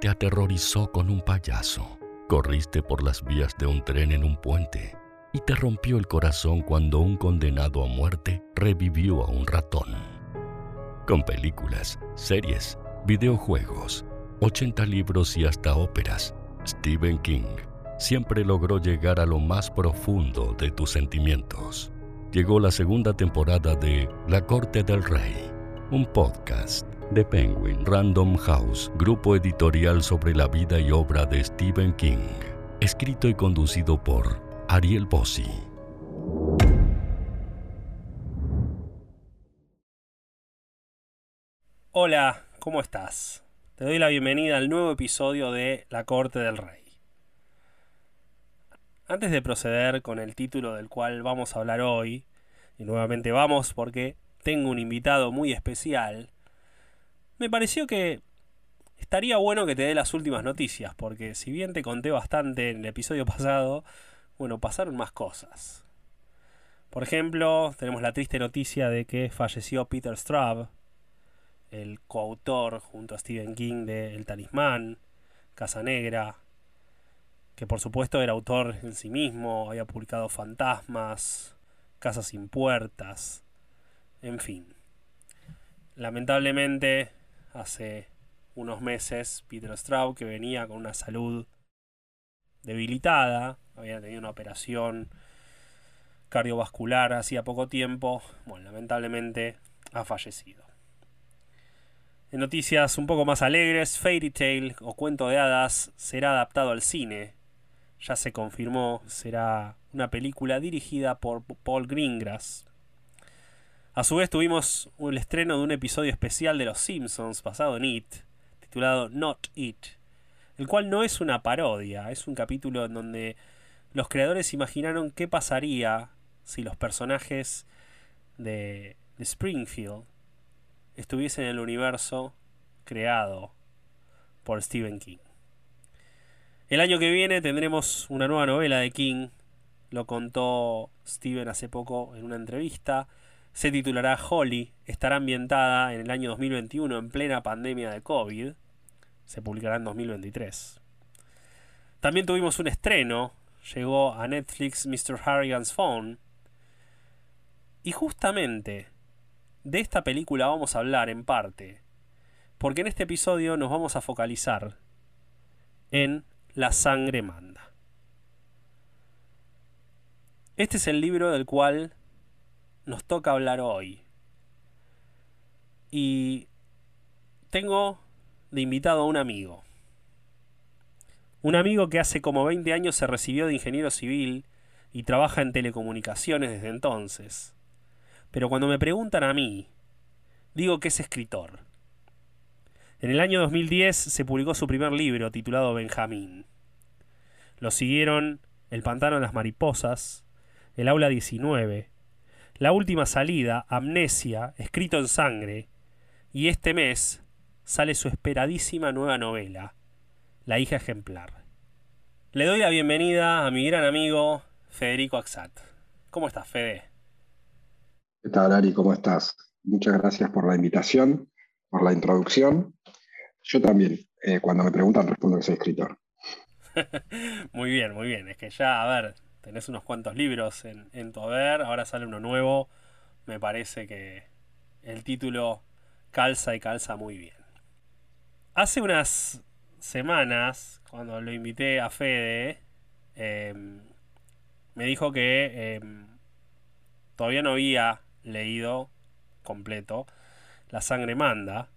te aterrorizó con un payaso. Corriste por las vías de un tren en un puente y te rompió el corazón cuando un condenado a muerte revivió a un ratón. Con películas, series, videojuegos, 80 libros y hasta óperas, Stephen King siempre logró llegar a lo más profundo de tus sentimientos. Llegó la segunda temporada de La Corte del Rey, un podcast de Penguin Random House, grupo editorial sobre la vida y obra de Stephen King, escrito y conducido por Ariel Bossi. Hola, ¿cómo estás? Te doy la bienvenida al nuevo episodio de La Corte del Rey. Antes de proceder con el título del cual vamos a hablar hoy, y nuevamente vamos porque tengo un invitado muy especial, me pareció que estaría bueno que te dé las últimas noticias, porque si bien te conté bastante en el episodio pasado, bueno, pasaron más cosas. Por ejemplo, tenemos la triste noticia de que falleció Peter Straub, el coautor junto a Stephen King de El Talismán, Casa Negra, que por supuesto era autor en sí mismo, había publicado Fantasmas, Casas sin Puertas, en fin. Lamentablemente, hace unos meses, Peter Straub, que venía con una salud debilitada, había tenido una operación cardiovascular hacía poco tiempo, bueno, lamentablemente ha fallecido. En noticias un poco más alegres, Fairy Tale o Cuento de Hadas será adaptado al cine ya se confirmó, será una película dirigida por Paul Greengrass. A su vez tuvimos el estreno de un episodio especial de Los Simpsons basado en It, titulado Not It, el cual no es una parodia, es un capítulo en donde los creadores imaginaron qué pasaría si los personajes de, de Springfield estuviesen en el universo creado por Stephen King. El año que viene tendremos una nueva novela de King. Lo contó Steven hace poco en una entrevista. Se titulará Holly. Estará ambientada en el año 2021 en plena pandemia de COVID. Se publicará en 2023. También tuvimos un estreno. Llegó a Netflix Mr. Harrigan's Phone. Y justamente de esta película vamos a hablar en parte. Porque en este episodio nos vamos a focalizar en la sangre manda. Este es el libro del cual nos toca hablar hoy. Y tengo de invitado a un amigo. Un amigo que hace como 20 años se recibió de ingeniero civil y trabaja en telecomunicaciones desde entonces. Pero cuando me preguntan a mí, digo que es escritor. En el año 2010 se publicó su primer libro titulado Benjamín. Lo siguieron El pantano de las mariposas, El aula 19, La última salida, Amnesia, escrito en sangre, y este mes sale su esperadísima nueva novela, La hija ejemplar. Le doy la bienvenida a mi gran amigo Federico Axat. ¿Cómo estás, Fede? ¿Qué tal, Ari? ¿Cómo estás? Muchas gracias por la invitación, por la introducción yo también, eh, cuando me preguntan, respondo que soy escritor. muy bien, muy bien. Es que ya, a ver, tenés unos cuantos libros en, en tu haber, ahora sale uno nuevo. Me parece que el título calza y calza muy bien. Hace unas semanas, cuando lo invité a Fede, em, me dijo que em, todavía no había leído completo La sangre manda.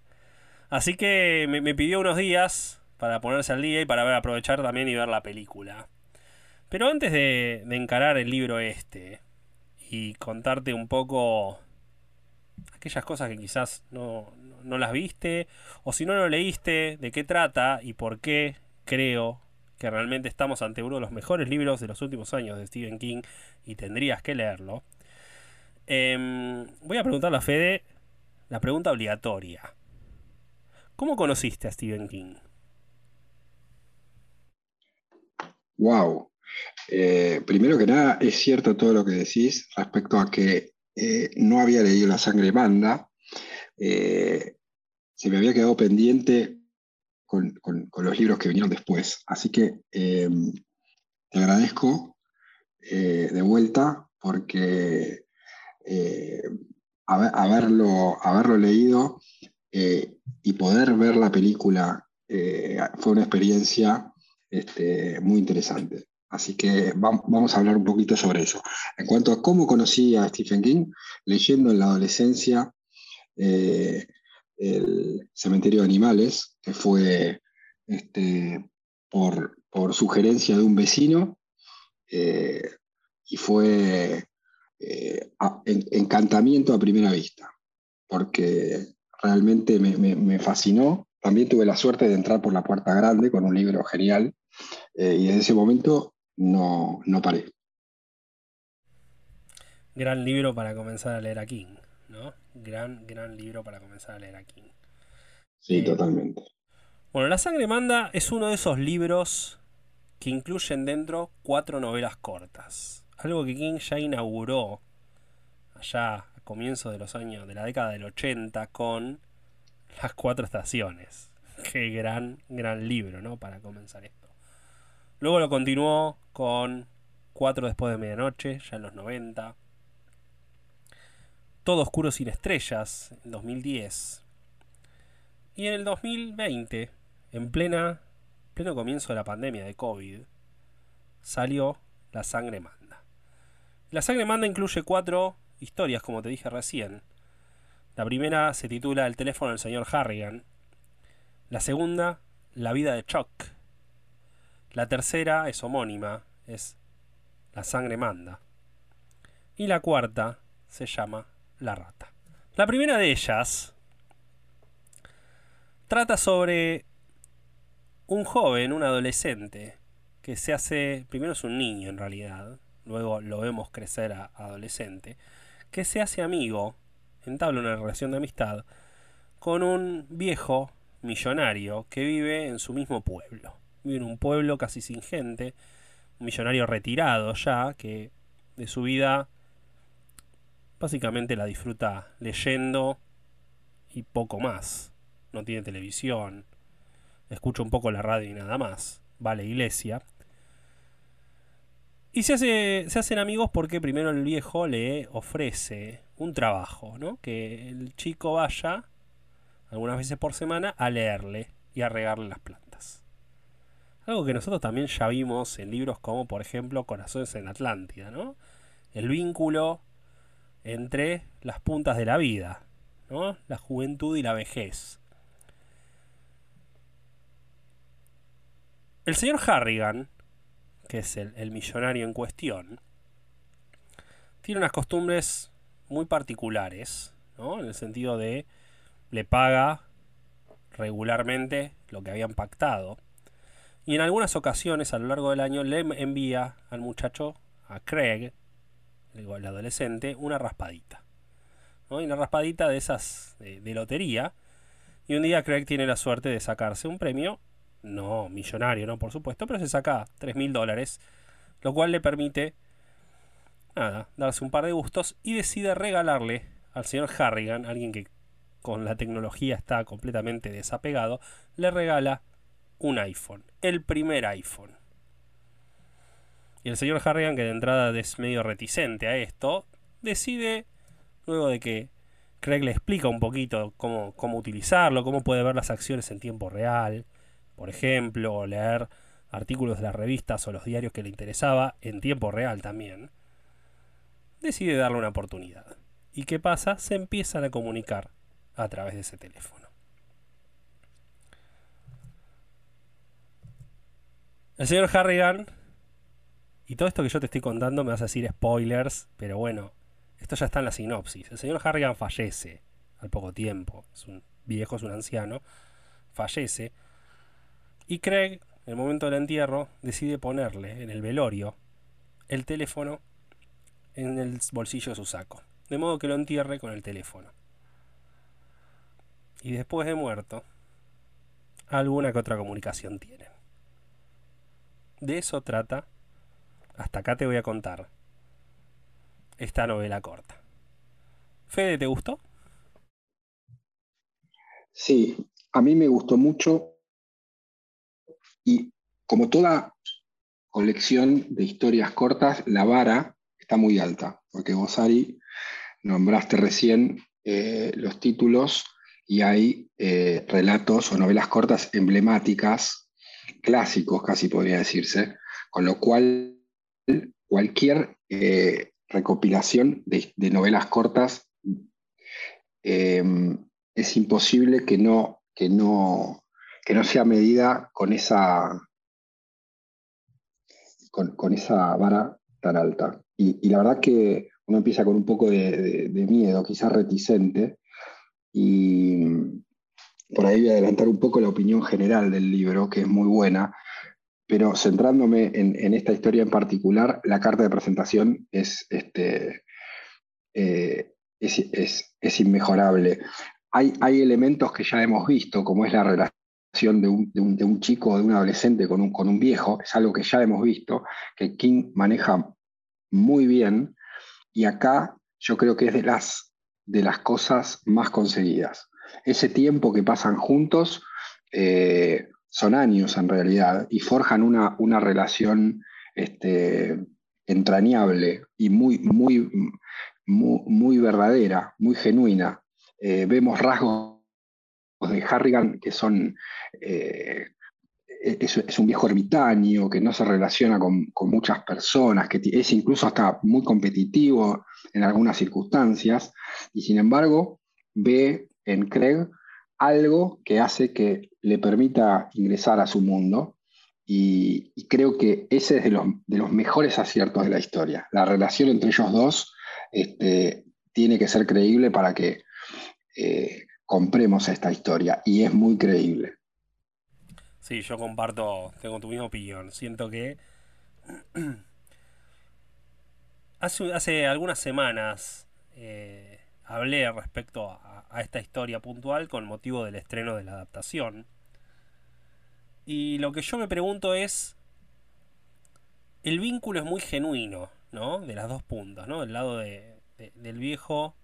Así que me, pidió unos días para ponerse al día y para ver, aprovechar también y ver la película. Pero antes de, encarar el libro este y contarte un poco aquellas cosas que quizás no, no, las viste, o si no lo leíste, de qué trata y por qué creo que realmente estamos ante uno de los mejores libros de los últimos años de Stephen King y tendrías que leerlo. Em, voy a preguntarle a Fede la pregunta obligatoria. ¿Cómo conociste a Stephen King? Wow. Eh, primero que nada, es cierto todo lo que decís respecto a que eh, no había leído La sangre manda. Eh, se me había quedado pendiente con, los libros que vinieron después. Así que te agradezco de vuelta porque haberlo, haberlo leído y poder ver la película fue una experiencia este, muy interesante. Así que vamos a hablar un poquito sobre eso. En cuanto a cómo conocí a Stephen King, leyendo en la adolescencia eh, el Cementerio de Animales, que fue este, por, sugerencia de un vecino, eh, y fue eh, encantamiento a primera vista, porque realmente me, fascinó. También tuve la suerte de entrar por la puerta grande con un libro genial, y en ese momento no, no paré. Gran libro para comenzar a leer a King, ¿no? Gran, gran libro para comenzar a leer a King. Sí, eh, totalmente. Bueno, La sangre manda es uno de esos libros que incluyen dentro cuatro novelas cortas. Algo que King ya inauguró allá a comienzos de los años, de la década del 80 con Las Cuatro Estaciones. Qué gran, gran libro, ¿no? Para comenzar esto. Luego lo continuó con Cuatro después de medianoche, ya en los 90. Todo oscuro sin estrellas, en 2010. Y en el 2020, en plena, pleno comienzo de la pandemia de COVID, salió La Sangre Manda. La Sangre Manda incluye cuatro historias, como te dije recién. La primera se titula El teléfono del señor Harrigan. La segunda, La vida de Chuck la tercera es homónima, es La sangre manda. Y la cuarta se llama La rata. La primera de ellas trata sobre un joven, un adolescente, que se hace, primero es un niño en realidad, luego lo vemos crecer a adolescente, que se hace amigo, entabla una relación de amistad, con un viejo millonario que vive en su mismo pueblo vive en un pueblo casi sin gente, un millonario retirado ya, que de su vida básicamente la disfruta leyendo y poco más. No tiene televisión, escucha un poco la radio y nada más, va a la iglesia. Y se, hace, se hacen amigos porque primero el viejo le ofrece un trabajo, ¿no? Que el chico vaya algunas veces por semana a leerle y a regarle las plantas. Algo que nosotros también ya vimos en libros como, por ejemplo, Corazones en Atlántida, ¿no? El vínculo entre las puntas de la vida, ¿no? La juventud y la vejez. El señor Harrigan, que es el, el millonario en cuestión, tiene unas costumbres muy particulares, ¿no? En el sentido de le paga regularmente lo que habían pactado y en algunas ocasiones a lo largo del año le envía al muchacho, a Craig, el adolescente, una raspadita. ¿no? Y una raspadita de esas de, lotería. Y un día Craig tiene la suerte de sacarse un premio, no millonario, no por supuesto, pero se saca 3 mil dólares, lo cual le permite, nada, darse un par de gustos y decide regalarle al señor Harrigan, alguien que con la tecnología está completamente desapegado, le regala un iPhone, el primer iPhone. Y el señor Harrigan, que de entrada es medio reticente a esto, decide, luego de que Craig le explica un poquito cómo, cómo utilizarlo, cómo puede ver las acciones en tiempo real, por ejemplo, o leer artículos de las revistas o los diarios que le interesaba en tiempo real también, decide darle una oportunidad. ¿Y qué pasa? Se empiezan a comunicar a través de ese teléfono. El señor Harrigan, y todo esto que yo te estoy contando me vas a decir spoilers, pero bueno, esto ya está en la sinopsis. El señor Harrigan fallece al poco tiempo, es un viejo, es un anciano, fallece, y Craig, en el momento del entierro, decide ponerle en el velorio el teléfono en el bolsillo de su saco, de modo que lo entierre con el teléfono. Y después de muerto, alguna que otra comunicación tiene. De eso trata, hasta acá te voy a contar, esta novela corta. Fede, ¿te gustó? Sí, a mí me gustó mucho Y como toda colección de historias cortas, la vara está muy alta, porque vos, Ari, nombraste recién eh, los títulos y hay eh, relatos o novelas cortas emblemáticas, clásicos casi podría decirse, con lo cual cualquier eh, recopilación de, novelas cortas es imposible que no, que, no, que no sea medida con esa, con, esa vara tan alta. Y, la verdad que uno empieza con un poco de, miedo, quizás reticente, y por ahí voy a adelantar un poco la opinión general del libro, que es muy buena, pero centrándome en, esta historia en particular, la carta de presentación es, este, eh, inmejorable. Hay, elementos que ya hemos visto, como es la relación de un, chico o de un adolescente con un, viejo, es algo que ya hemos visto, que King maneja muy bien, y acá yo creo que es de las cosas más conseguidas. Ese tiempo que pasan juntos eh, son años en realidad, y forjan una, una relación este, entrañable y muy, muy, muy, verdadera, muy genuina. Eh, vemos rasgos de Harrigan, que son, eh, es, un viejo ermitaño, que no se relaciona con, muchas personas, que es incluso hasta muy competitivo en algunas circunstancias, y sin embargo ve en Craig algo que hace que le permita ingresar a su mundo, y, creo que ese es de los, de los, mejores aciertos de la historia. La relación entre ellos dos este, tiene que ser creíble para que eh, compremos esta historia y es muy creíble. Sí, yo comparto, tengo tu misma opinión. Siento que hace, hace algunas semanas eh, hablé respecto a, a, esta historia puntual con motivo del estreno de la adaptación. Y lo que yo me pregunto es, el vínculo es muy genuino, ¿no? De las dos puntas, ¿no? Del lado de, del viejo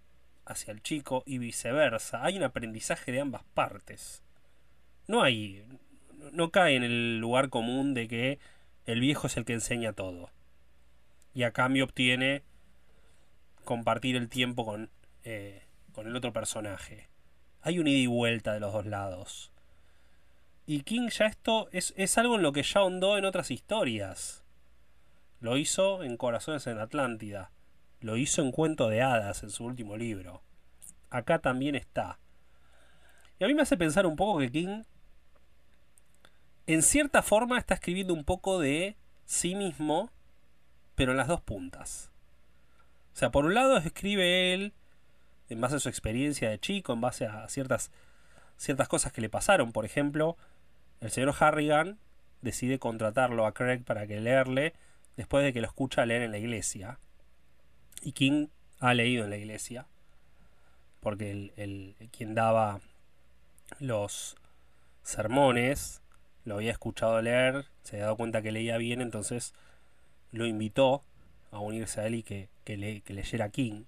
hacia el chico y viceversa. Hay un aprendizaje de ambas partes. No hay. No cae en el lugar común de que el viejo es el que enseña todo. Y a cambio obtiene compartir el tiempo con, eh, con el otro personaje. Hay un ida y vuelta de los dos lados. Y King ya esto es, es algo en lo que ya ahondó en otras historias. Lo hizo en Corazones en Atlántida. Lo hizo en Cuento de Hadas en su último libro. Acá también está. Y a mí me hace pensar un poco que King, en cierta forma, está escribiendo un poco de sí mismo, pero en las dos puntas. O sea, por un lado escribe él, en base a su experiencia de chico, en base a ciertas, ciertas cosas que le pasaron. Por ejemplo, el señor Harrigan decide contratarlo a Craig para que leerle después de que lo escucha leer en la iglesia y King ha leído en la iglesia, porque el, quien daba los sermones lo había escuchado leer, se había dado cuenta que leía bien, entonces lo invitó a unirse a él y que, le, leyera King.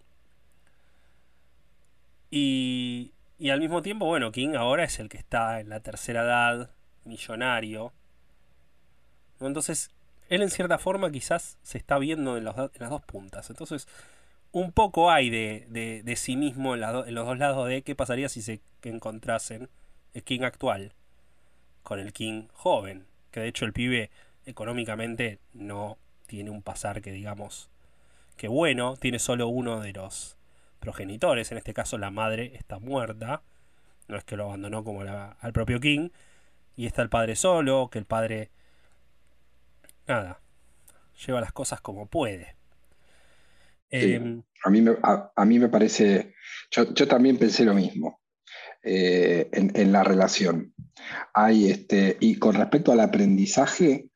Y, y al mismo tiempo, bueno, King ahora es el que está en la tercera edad, millonario. Entonces, él en cierta forma quizás se está viendo en, las dos puntas. Entonces, un poco hay de, de, sí mismo en, los dos lados de qué pasaría si se encontrasen el King actual con el King joven. Que de hecho el pibe económicamente no tiene un pasar que digamos que bueno, tiene solo uno de los progenitores, en este caso la madre está muerta, no es que lo abandonó como al propio King, y está el padre solo, que el padre nada, lleva las cosas como puede. Em, a, mí me, a, mí me parece, yo, también pensé lo mismo eh, en, la relación. Hay este, y con respecto al aprendizaje,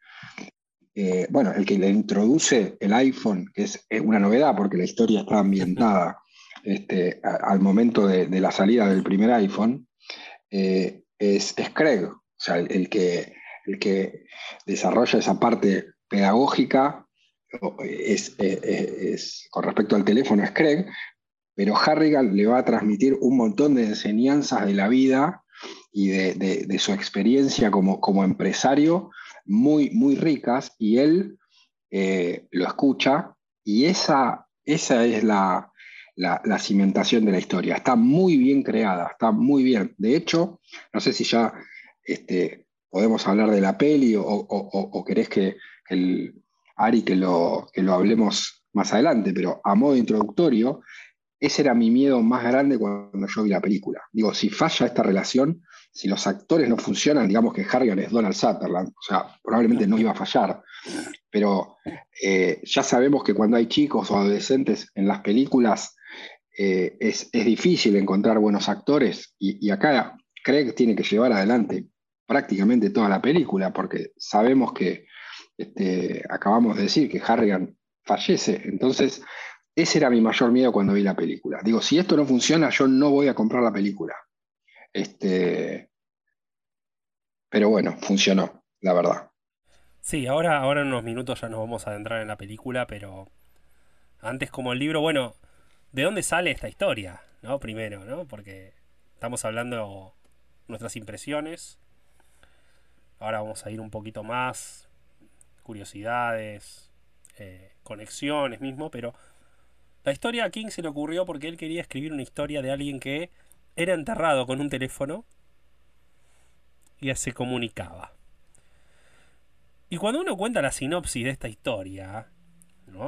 eh, bueno, el que le introduce el iPhone, que es, una novedad porque la historia está ambientada este, al momento de, la salida del primer iPhone, es, es Craig, o sea, el que el que desarrolla esa parte pedagógica es, con respecto al teléfono es Craig, pero Harrigan le va a transmitir un montón de enseñanzas de la vida y de, su experiencia como, como, empresario muy, muy ricas y él eh, lo escucha y esa, esa es la, la, cimentación de la historia. Está muy bien creada, está muy bien. De hecho, no sé si ya este, podemos hablar de la peli o, querés que, el, Ari que lo, que lo hablemos más adelante, pero a modo introductorio, ese era mi miedo más grande cuando yo vi la película. Digo, si falla esta relación, si los actores no funcionan, digamos que Harrigan es Donald Sutherland, o sea, probablemente no iba a fallar, pero eh, ya sabemos que cuando hay chicos o adolescentes en las películas, eh, es, difícil encontrar buenos actores y, acá Craig tiene que llevar adelante prácticamente toda la película porque sabemos que este, acabamos de decir que Harrigan fallece. Entonces, ese era mi mayor miedo cuando vi la película. Digo, si esto no funciona, yo no voy a comprar la película. Este, pero bueno, funcionó, la verdad. Sí, ahora, ahora en unos minutos ya nos vamos a adentrar en la película, pero antes como el libro, bueno, ¿de dónde sale esta historia? ¿No? Primero, ¿no? Porque estamos hablando nuestras impresiones. Ahora vamos a ir un poquito más, curiosidades, eh, conexiones mismo, pero la historia a King se le ocurrió porque él quería escribir una historia de alguien que era enterrado con un teléfono y se comunicaba. Y cuando uno cuenta la sinopsis de esta historia,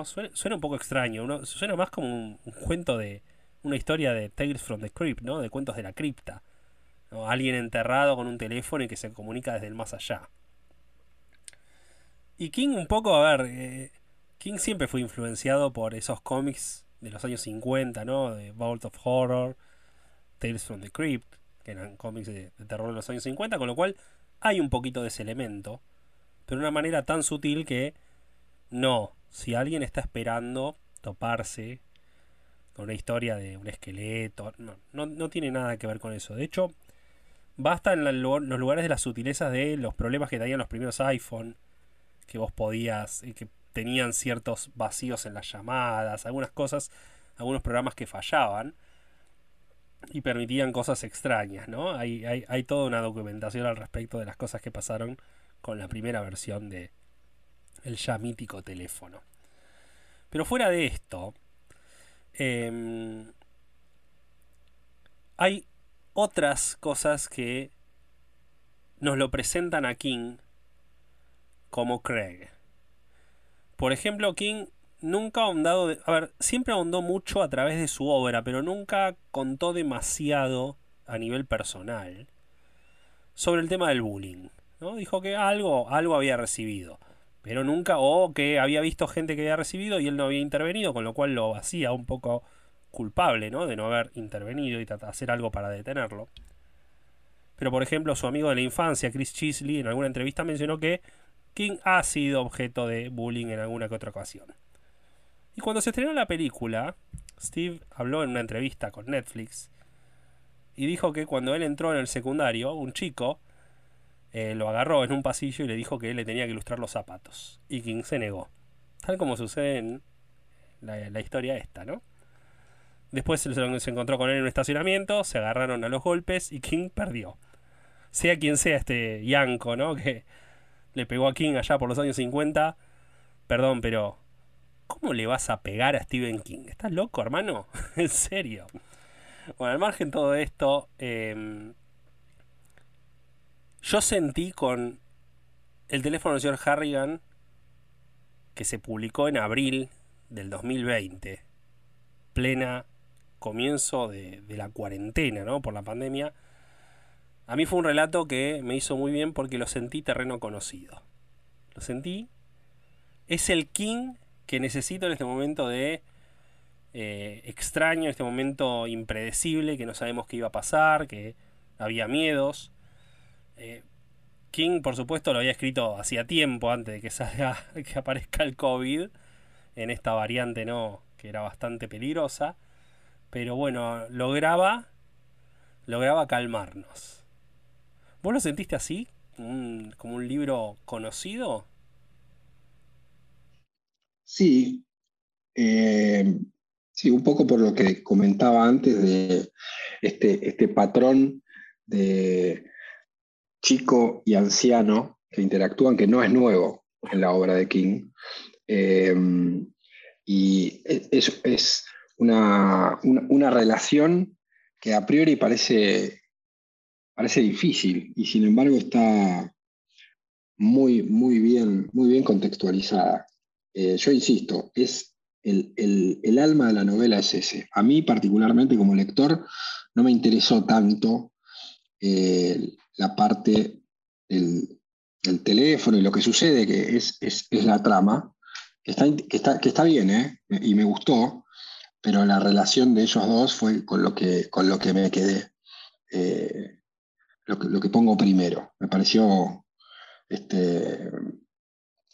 Suena, un poco extraño, suena más como un, cuento de una historia de Tales from the Crypt, ¿no? De cuentos de la cripta. Alguien enterrado con un teléfono y que se comunica desde el más allá. Y King un poco, a ver, eh, King siempre fue influenciado por esos cómics de los años 50, ¿no? De Vault of Horror, Tales from the Crypt, que eran cómics de, de terror de los años 50, con lo cual hay un poquito de ese elemento, pero de una manera tan sutil que no si alguien está esperando toparse con una historia de un esqueleto, no, no, tiene nada que ver con eso. De hecho, basta en los lugares de las sutilezas de los problemas que tenían los primeros iPhone, que vos podías, y que tenían ciertos vacíos en las llamadas, algunas cosas, algunos programas que fallaban y permitían cosas extrañas, ¿no? Hay, hay, hay toda una documentación al respecto de las cosas que pasaron con la primera versión de, el ya mítico teléfono. Pero fuera de esto, em, hay otras cosas que nos lo presentan a King como Craig. Por ejemplo, King nunca ahondado, a ver, siempre ahondó mucho a través de su obra, pero nunca contó demasiado a nivel personal sobre el tema del bullying. ¿no? Dijo que algo, algo había recibido pero nunca, o que había visto gente que había recibido y él no había intervenido, con lo cual lo hacía un poco culpable, ¿no? De no haber intervenido y hacer algo para detenerlo. Pero por ejemplo, su amigo de la infancia, Chris Chisley, en alguna entrevista mencionó que King ha sido objeto de bullying en alguna que otra ocasión. Y cuando se estrenó la película, Steve habló en una entrevista con Netflix y dijo que cuando él entró en el secundario, un chico eh, lo agarró en un pasillo y le dijo que él le tenía que ilustrar los zapatos. Y King se negó. Tal como sucede en la, historia esta, ¿no? Después se, se encontró con él en un estacionamiento, se agarraron a los golpes y King perdió. Sea quien sea este Yanko, ¿no? Que le pegó a King allá por los años 50. Perdón, pero ¿cómo le vas a pegar a Stephen King? ¿Estás loco, hermano? en serio. Bueno, al margen de todo esto, em, yo sentí con el teléfono del señor Harrigan, que se publicó en abril del 2020, plena comienzo de, la cuarentena, ¿no? Por la pandemia. A mí fue un relato que me hizo muy bien porque lo sentí terreno conocido. Lo sentí. Es el King que necesito en este momento de eh, extraño, en este momento impredecible, que no sabemos qué iba a pasar, que había miedos. Eh, King, por supuesto, lo había escrito hacía tiempo antes de que salga, que aparezca el COVID en esta variante, ¿no? Que era bastante peligrosa. Pero bueno, lograba, lograba calmarnos. ¿Vos lo sentiste así? ¿Como un libro conocido? Sí. Eh, sí, un poco por lo que comentaba antes de este, este patrón de chico y anciano que interactúan, que no es nuevo en la obra de King. Em, y es, es una, una, relación que a priori parece, parece difícil y sin embargo está muy, muy, bien, muy bien contextualizada. Eh, yo insisto, es el, el, alma de la novela es ese. A mí particularmente como lector no me interesó tanto eh, la parte del, del, teléfono y lo que sucede, que es, es, es la trama, que está, que está, que está bien, ¿eh? y me gustó, pero la relación de ellos dos fue con lo que, con lo que me quedé, eh, lo, que, lo, que, pongo primero. Me pareció, este,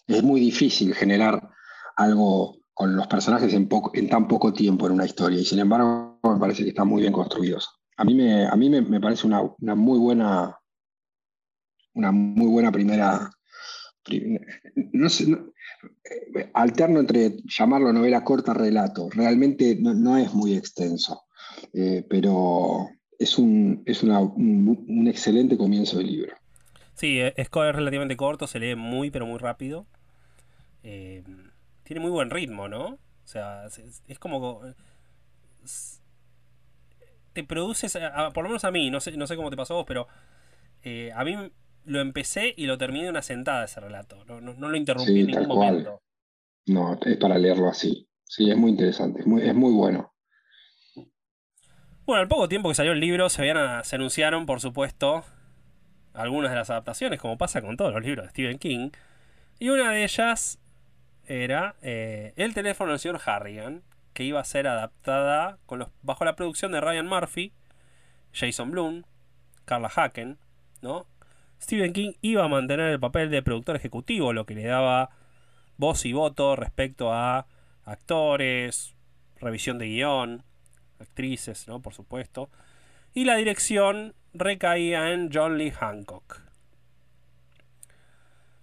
es muy difícil generar algo con los personajes en, poco, en tan poco tiempo en una historia, y sin embargo me parece que están muy bien construidos. A mí me, a mí me, parece una, una, muy buena una muy buena primera no sé, alterno entre llamarlo novela corta relato. Realmente no, es muy extenso, eh, pero es, un, es un, excelente comienzo del libro. Sí, es, es relativamente corto, se lee muy, pero muy rápido. Eh, tiene muy buen ritmo, ¿no? O sea, es, como... te produces, por lo menos a mí, no sé, no sé cómo te pasó a vos, pero eh, a mí lo empecé y lo terminé una sentada ese relato. No, lo interrumpí en ningún momento. No, es para leerlo así. Sí, es muy interesante, es muy, es muy bueno. Bueno, al poco tiempo que salió el libro se, habían, se anunciaron, por supuesto, algunas de las adaptaciones, como pasa con todos los libros de Stephen King. Y una de ellas era eh, El teléfono del señor Harrigan, que iba a ser adaptada con los, bajo la producción de Ryan Murphy, Jason Blum, Carla Hacken, ¿no? Stephen King iba a mantener el papel de productor ejecutivo, lo que le daba voz y voto respecto a actores, revisión de guion, actrices, ¿no? Por supuesto. Y la dirección recaía en John Lee Hancock.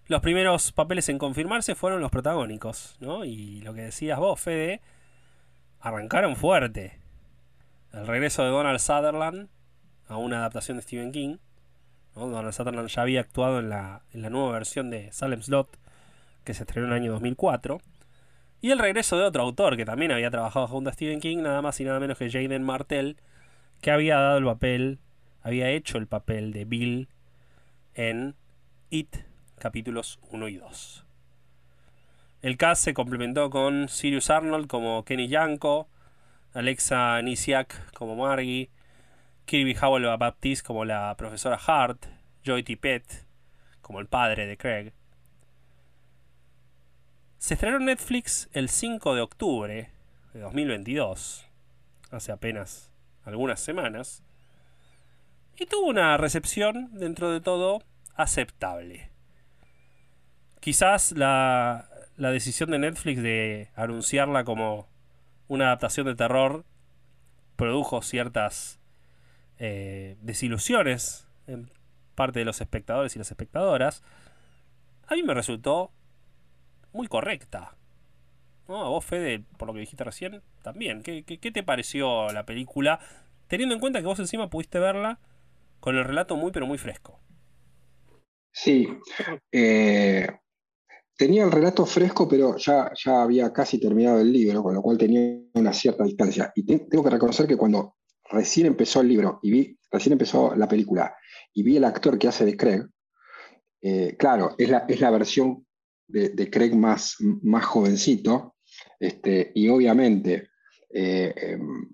Los primeros papeles en confirmarse fueron los protagónicos, ¿no? Y lo que decías vos, Fede, arrancaron fuerte. El regreso de Donald Sutherland a una adaptación de Stephen King Donald Sutherland ya había actuado en la, nueva versión de Salem Slot, que se estrenó en el año 2004. Y el regreso de otro autor que también había trabajado junto a Stephen King, nada más y nada menos que Jaden Martell, que había dado el papel, había hecho el papel de Bill en It, capítulos 1 y 2. El cast se complementó con Sirius Arnold como Kenny Yanko, Alexa Nisiak como Margie, Kirby Howell Baptiste como la profesora Hart, Joy Tippett como el padre de Craig. Se estrenó en Netflix el 5 de octubre de 2022, hace apenas algunas semanas, y tuvo una recepción, dentro de todo, aceptable. Quizás la, la decisión de Netflix de anunciarla como una adaptación de terror produjo ciertas eh, desilusiones en parte de los espectadores y las espectadoras, a mí me resultó muy correcta. A vos, Fede, por lo que dijiste recién, también. ¿Qué, te pareció la película? Teniendo en cuenta que vos encima pudiste verla con el relato muy, pero muy fresco. Sí. Eh, tenía el relato fresco, pero ya, ya había casi terminado el libro, con lo cual tenía una cierta distancia. Y tengo que reconocer que cuando recién empezó el libro y vi, recién empezó la película y vi el actor que hace de Craig, eh, claro, es la, es la versión de, Craig más, más jovencito, este, y obviamente eh, em,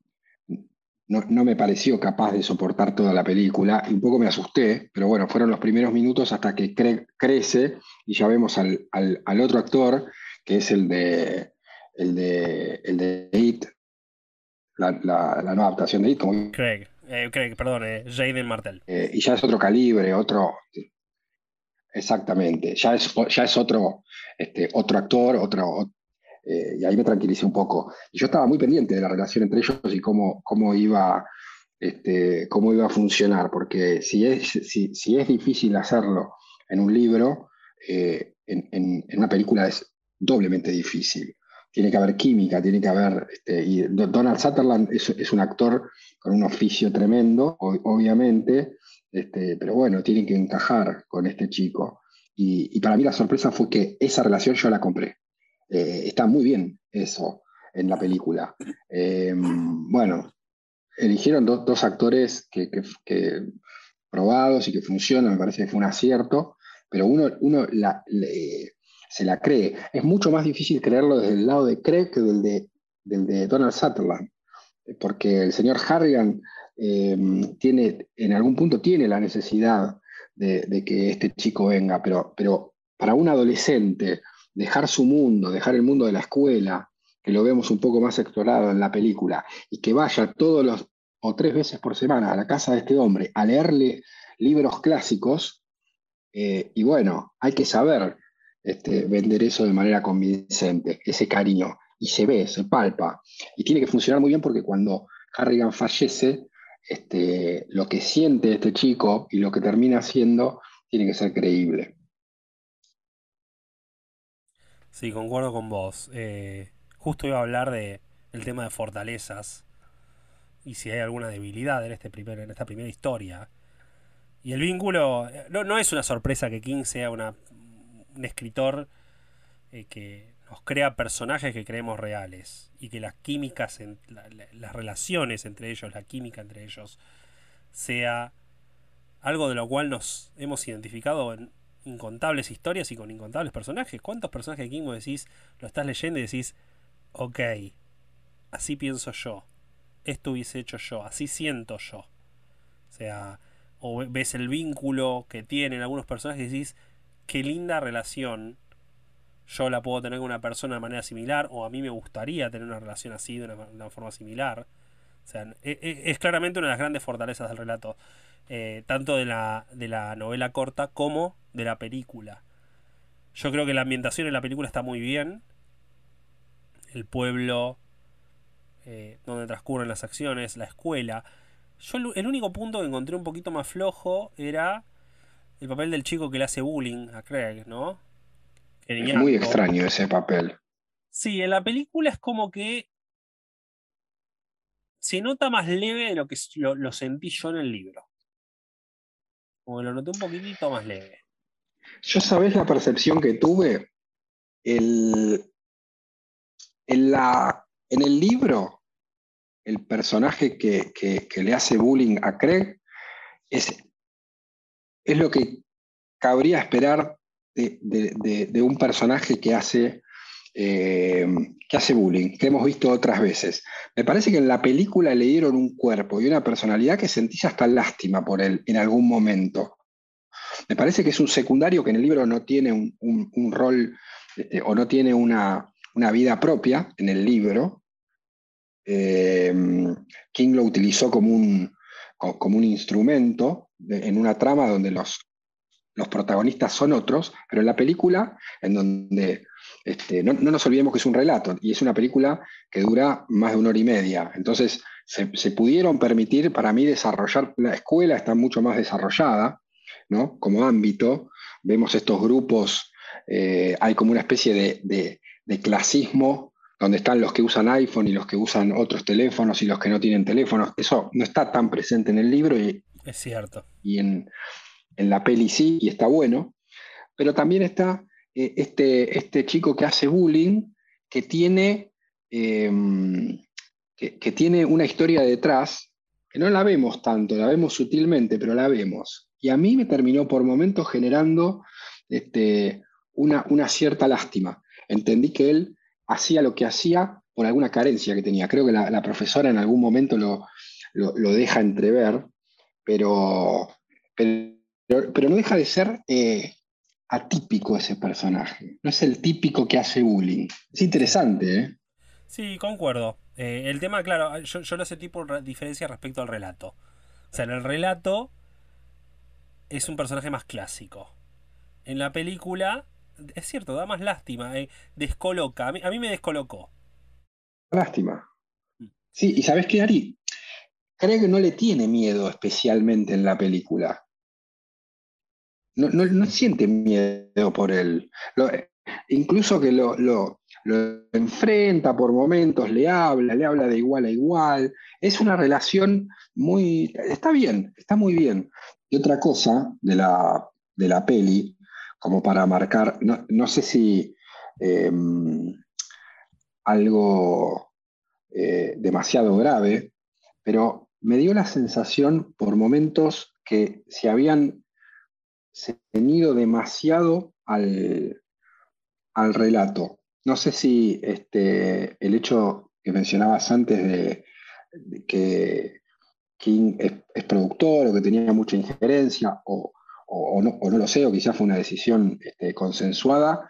no, me pareció capaz de soportar toda la película, y un poco me asusté, pero bueno, fueron los primeros minutos hasta que Craig crece y ya vemos al, otro actor, que es el de, el de, el de It, la, nueva adaptación de It. Como, Craig, eh, Craig perdón, eh, Jaden Martel. Eh, y ya es otro calibre, otro. Exactamente, ya es, ya es otro, este, otro actor, otro. Y ahí me tranquilicé un poco. Y yo estaba muy pendiente de la relación entre ellos y cómo, cómo, iba, este, cómo iba a funcionar, porque si es, si, si es difícil hacerlo en un libro, en, en, en una película es doblemente difícil tiene que haber química, tiene que haber... Este, y Donald Sutherland es, un actor con un oficio tremendo, obviamente, este, pero bueno, tiene que encajar con este chico. Y, para mí la sorpresa fue que esa relación yo la compré. Eh, está muy bien eso en la película. Em, bueno, eligieron dos actores que, probados y que funcionan, me parece que fue un acierto, pero uno, uno se la cree. Es mucho más difícil creerlo desde el lado de Craig que del de, del de Donald Sutherland, porque el señor Harrigan em, tiene, en algún punto tiene la necesidad de, que este chico venga, pero, pero para un adolescente, dejar su mundo, dejar el mundo de la escuela, que lo vemos un poco más explorado en la película, y que vaya todos los o tres veces por semana a la casa de este hombre a leerle libros clásicos, eh, y bueno, hay que saber este, vender eso de manera convincente, ese cariño, y se ve, se palpa, y tiene que funcionar muy bien porque cuando Harrigan fallece, este, lo que siente este chico y lo que termina haciendo tiene que ser creíble. Sí, concuerdo con vos. Eh, justo iba a hablar de tema de fortalezas y si hay alguna debilidad en, este primer, en esta primera historia. Y el vínculo, eh, no, no es una sorpresa que King sea una, un escritor eh, que nos crea personajes que creemos reales y que las químicas, las relaciones entre ellos, la química entre ellos, sea algo de lo cual nos hemos identificado en incontables historias y con incontables personajes. ¿Cuántos personajes de King vos decís, lo estás leyendo y decís, ok, así pienso yo, esto hubiese hecho yo, así siento yo? O sea, o ves el vínculo que tienen algunos personajes y decís, qué linda relación yo la puedo tener con una persona de manera similar o a mí me gustaría tener una relación así de una, forma similar. O sea, e, e, es, claramente una de las grandes fortalezas del relato, eh, tanto de la, de la novela corta como de la película. Yo creo que la ambientación en la película está muy bien. El pueblo eh, donde transcurren las acciones, la escuela. Yo el único punto que encontré un poquito más flojo era el papel del chico que le hace bullying a Craig, ¿no? Es muy extraño ese papel. Sí, en la película es como que se nota más leve de lo que lo, sentí yo en el libro. Como que lo noté un poquitito más leve. Yo sabes la percepción que tuve. El, en, la, en el libro, el personaje que, que, le hace bullying a Craig es, es lo que cabría esperar de, un personaje que hace, eh, que hace bullying, que hemos visto otras veces. Me parece que en la película le dieron un cuerpo y una personalidad que sentís hasta lástima por él en algún momento. Me parece que es un secundario que en el libro no tiene un, rol este, o no tiene una, vida propia en el libro. Eh, King lo utilizó como un, como un instrumento en una trama donde los, los protagonistas son otros, pero en la película, en donde este, no, nos olvidemos que es un relato, y es una película que dura más de una hora y media. Entonces, se, pudieron permitir, para mí, desarrollar, la escuela está mucho más desarrollada, ¿no? Como ámbito, vemos estos grupos, eh, hay como una especie de, de, clasismo donde están los que usan iPhone y los que usan otros teléfonos y los que no tienen teléfonos. Eso no está tan presente en el libro y, es cierto. Y en, en la peli sí, y está bueno, pero también está eh, este, este chico que hace bullying, que tiene, em, que, tiene una historia detrás, que no la vemos tanto, la vemos sutilmente, pero la vemos. Y a mí me terminó por momentos generando este, una, una cierta lástima. Entendí que él hacía lo que hacía por alguna carencia que tenía. Creo que la, profesora en algún momento lo, lo, deja entrever, pero, pero pero, no deja de ser eh, atípico ese personaje. No es el típico que hace bullying. Es interesante, ¿eh? Sí, concuerdo. Eh, el tema, claro, yo, yo lo hace tipo diferencia respecto al relato. O sea, en el relato es un personaje más clásico. En la película, es cierto, da más lástima, eh, descoloca. A mí, a mí, me descolocó. Lástima. Mm. Sí, y ¿sabes qué, Ari? Que no le tiene miedo especialmente en la película no, no, siente miedo por él. incluso que lo, lo, enfrenta por momentos, le habla, le habla de igual a igual. Es una relación muy... Está bien, está muy bien. Y otra cosa de la, de la peli, como para marcar, no, sé si em, algo eh, demasiado grave, pero me dio la sensación por momentos que se habían ceñido demasiado al, al relato. No sé si este, el hecho que mencionabas antes de, que King es, productor o que tenía mucha injerencia, o, no, lo sé, o quizás fue una decisión este, consensuada,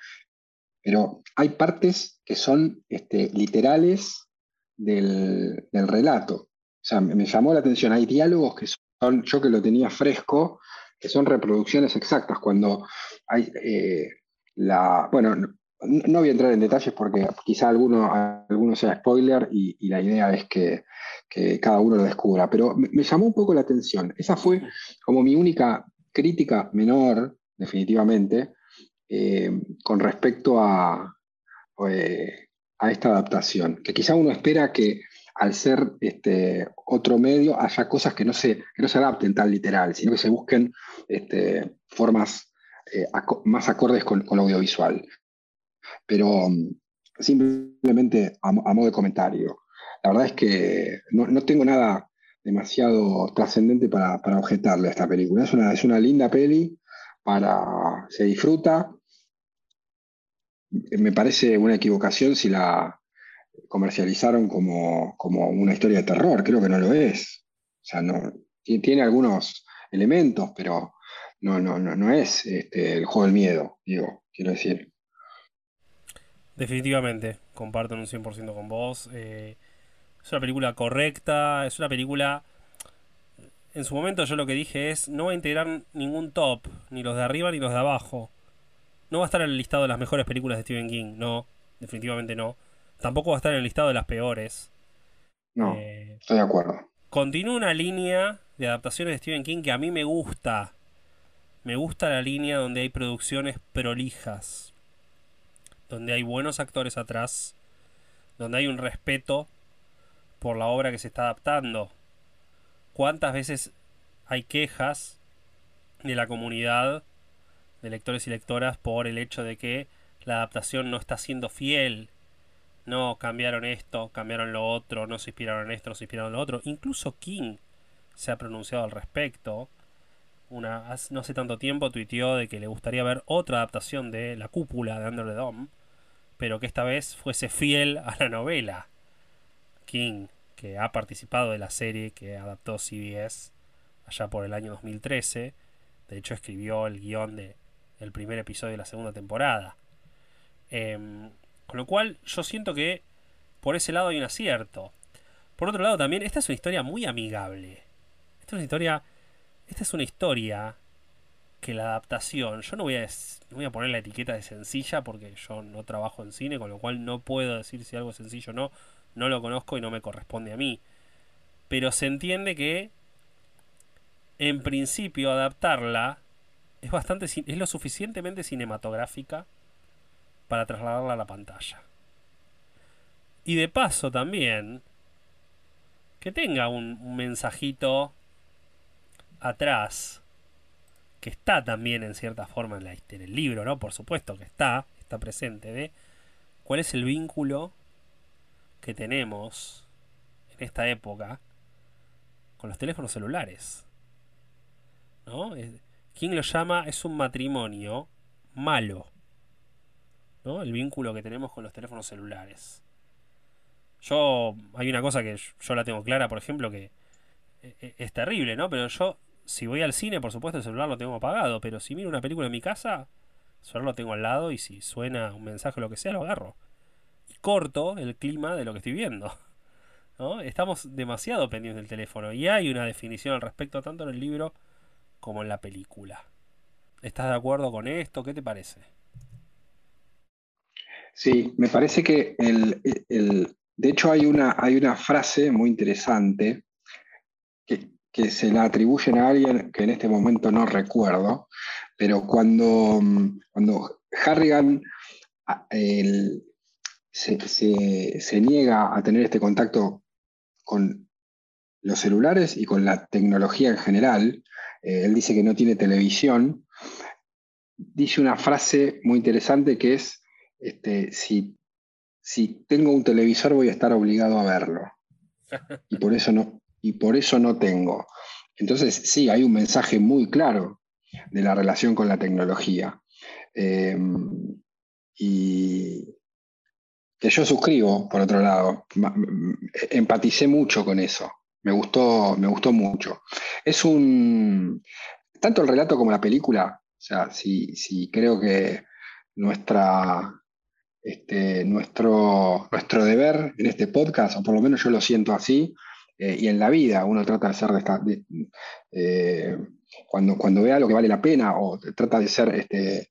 pero hay partes que son este, literales del, relato. O sea, me, llamó la atención, hay diálogos que son, yo que lo tenía fresco, que son reproducciones exactas, cuando hay eh, la, bueno, no voy a entrar en detalles porque quizá alguno, alguno sea spoiler y, la idea es que, cada uno lo descubra, pero me, llamó un poco la atención. Esa fue como mi única crítica menor, definitivamente, eh, con respecto a, eh, a esta adaptación, que quizá uno espera que al ser este, otro medio haya cosas que no, se, no se adapten tan literal, sino que se busquen este, formas eh, más acordes con, con, lo audiovisual. Pero mm, simplemente a, modo de comentario, la verdad es que no, tengo nada demasiado trascendente para, objetarle a esta película. Es una, es una linda peli, para, se disfruta. Me parece una equivocación si la comercializaron como, una historia de terror, creo que no lo es. O sea, no, tiene algunos elementos, pero no, no, no, no es este, el juego del miedo, digo, quiero decir. Definitivamente, comparto en un 100% con vos. Eh, es una película correcta, es una película... En su momento yo lo que dije es, no va a integrar ningún top, ni los de arriba ni los de abajo. No va a estar en el listado de las mejores películas de Stephen King, no, definitivamente no. Tampoco va a estar en el listado de las peores. No, eh, estoy de acuerdo. Continúa una línea de adaptaciones de Stephen King que a mí me gusta. Me gusta la línea donde hay producciones prolijas donde hay buenos actores atrás, donde hay un respeto por la obra que se está adaptando. ¿Cuántas veces hay quejas de la comunidad de lectores y lectoras por el hecho de que la adaptación no está siendo fiel? No, cambiaron esto, cambiaron lo otro, no se inspiraron en esto, no se inspiraron en lo otro. Incluso King se ha pronunciado al respecto. Una, no hace tanto tiempo tuiteó de que le gustaría ver otra adaptación de La Cúpula de Under the Dome pero que esta vez fuese fiel a la novela. King, que ha participado de la serie que adaptó CBS allá por el año 2013, de hecho escribió el guion de, del primer episodio de la segunda temporada. Em, con lo cual yo siento que por ese lado hay un acierto. Por otro lado también, esta es una historia muy amigable. Esta es una historia, esta es una historia que la adaptación, yo no voy a, voy a poner la etiqueta de sencilla porque yo no trabajo en cine, con lo cual no puedo decir si algo es sencillo o no, no lo conozco y no me corresponde a mí. Pero se entiende que en principio adaptarla es bastante es lo suficientemente cinematográfica para trasladarla a la pantalla. Y de paso también que tenga un mensajito atrás que está también en cierta forma en, el libro, ¿no? Por supuesto que está, está presente, de cuál es el vínculo que tenemos en esta época con los teléfonos celulares. ¿No? ¿Quién lo llama? Es un matrimonio malo. El vínculo que tenemos con los teléfonos celulares. Yo, hay una cosa que yo la tengo clara, por ejemplo, que e, e, es terrible, ¿no? Pero yo si voy al cine, por supuesto, el celular lo tengo apagado, pero si miro una película en mi casa, el celular lo tengo al lado y si suena un mensaje o lo que sea, lo agarro. Y corto el clima de lo que estoy viendo. Estamos demasiado pendientes del teléfono y hay una definición al respecto tanto en el libro como en la película. ¿Estás de acuerdo con esto? ¿Qué te parece? Sí, me parece que el, el, de hecho hay una, hay una frase muy interesante que, que se la atribuyen a alguien que en este momento no recuerdo, pero cuando, cuando Harrigan se, niega a tener este contacto con los celulares y con la tecnología en general, eh, él dice que no tiene televisión, dice una frase muy interesante que es, este, si, si tengo un televisor voy a estar obligado a verlo. Y por eso no, y por eso no tengo. Entonces, sí, hay un mensaje muy claro de la relación con la tecnología. Eh, y que yo suscribo, por otro lado. Empaticé mucho con eso. Me gustó, me gustó mucho. Es un. Tanto el relato como la película, o sea, si, si creo que nuestra, este, nuestro, nuestro deber en este podcast, o por lo menos yo lo siento así, eh, y en la vida uno trata de ser de esta, eh, cuando, cuando vea lo que vale la pena o trata de ser este,